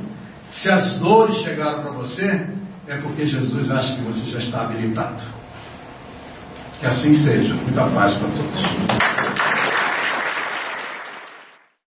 se as dores chegaram para você, é porque Jesus acha que você já está habilitado. Que assim seja. Muita paz para todos.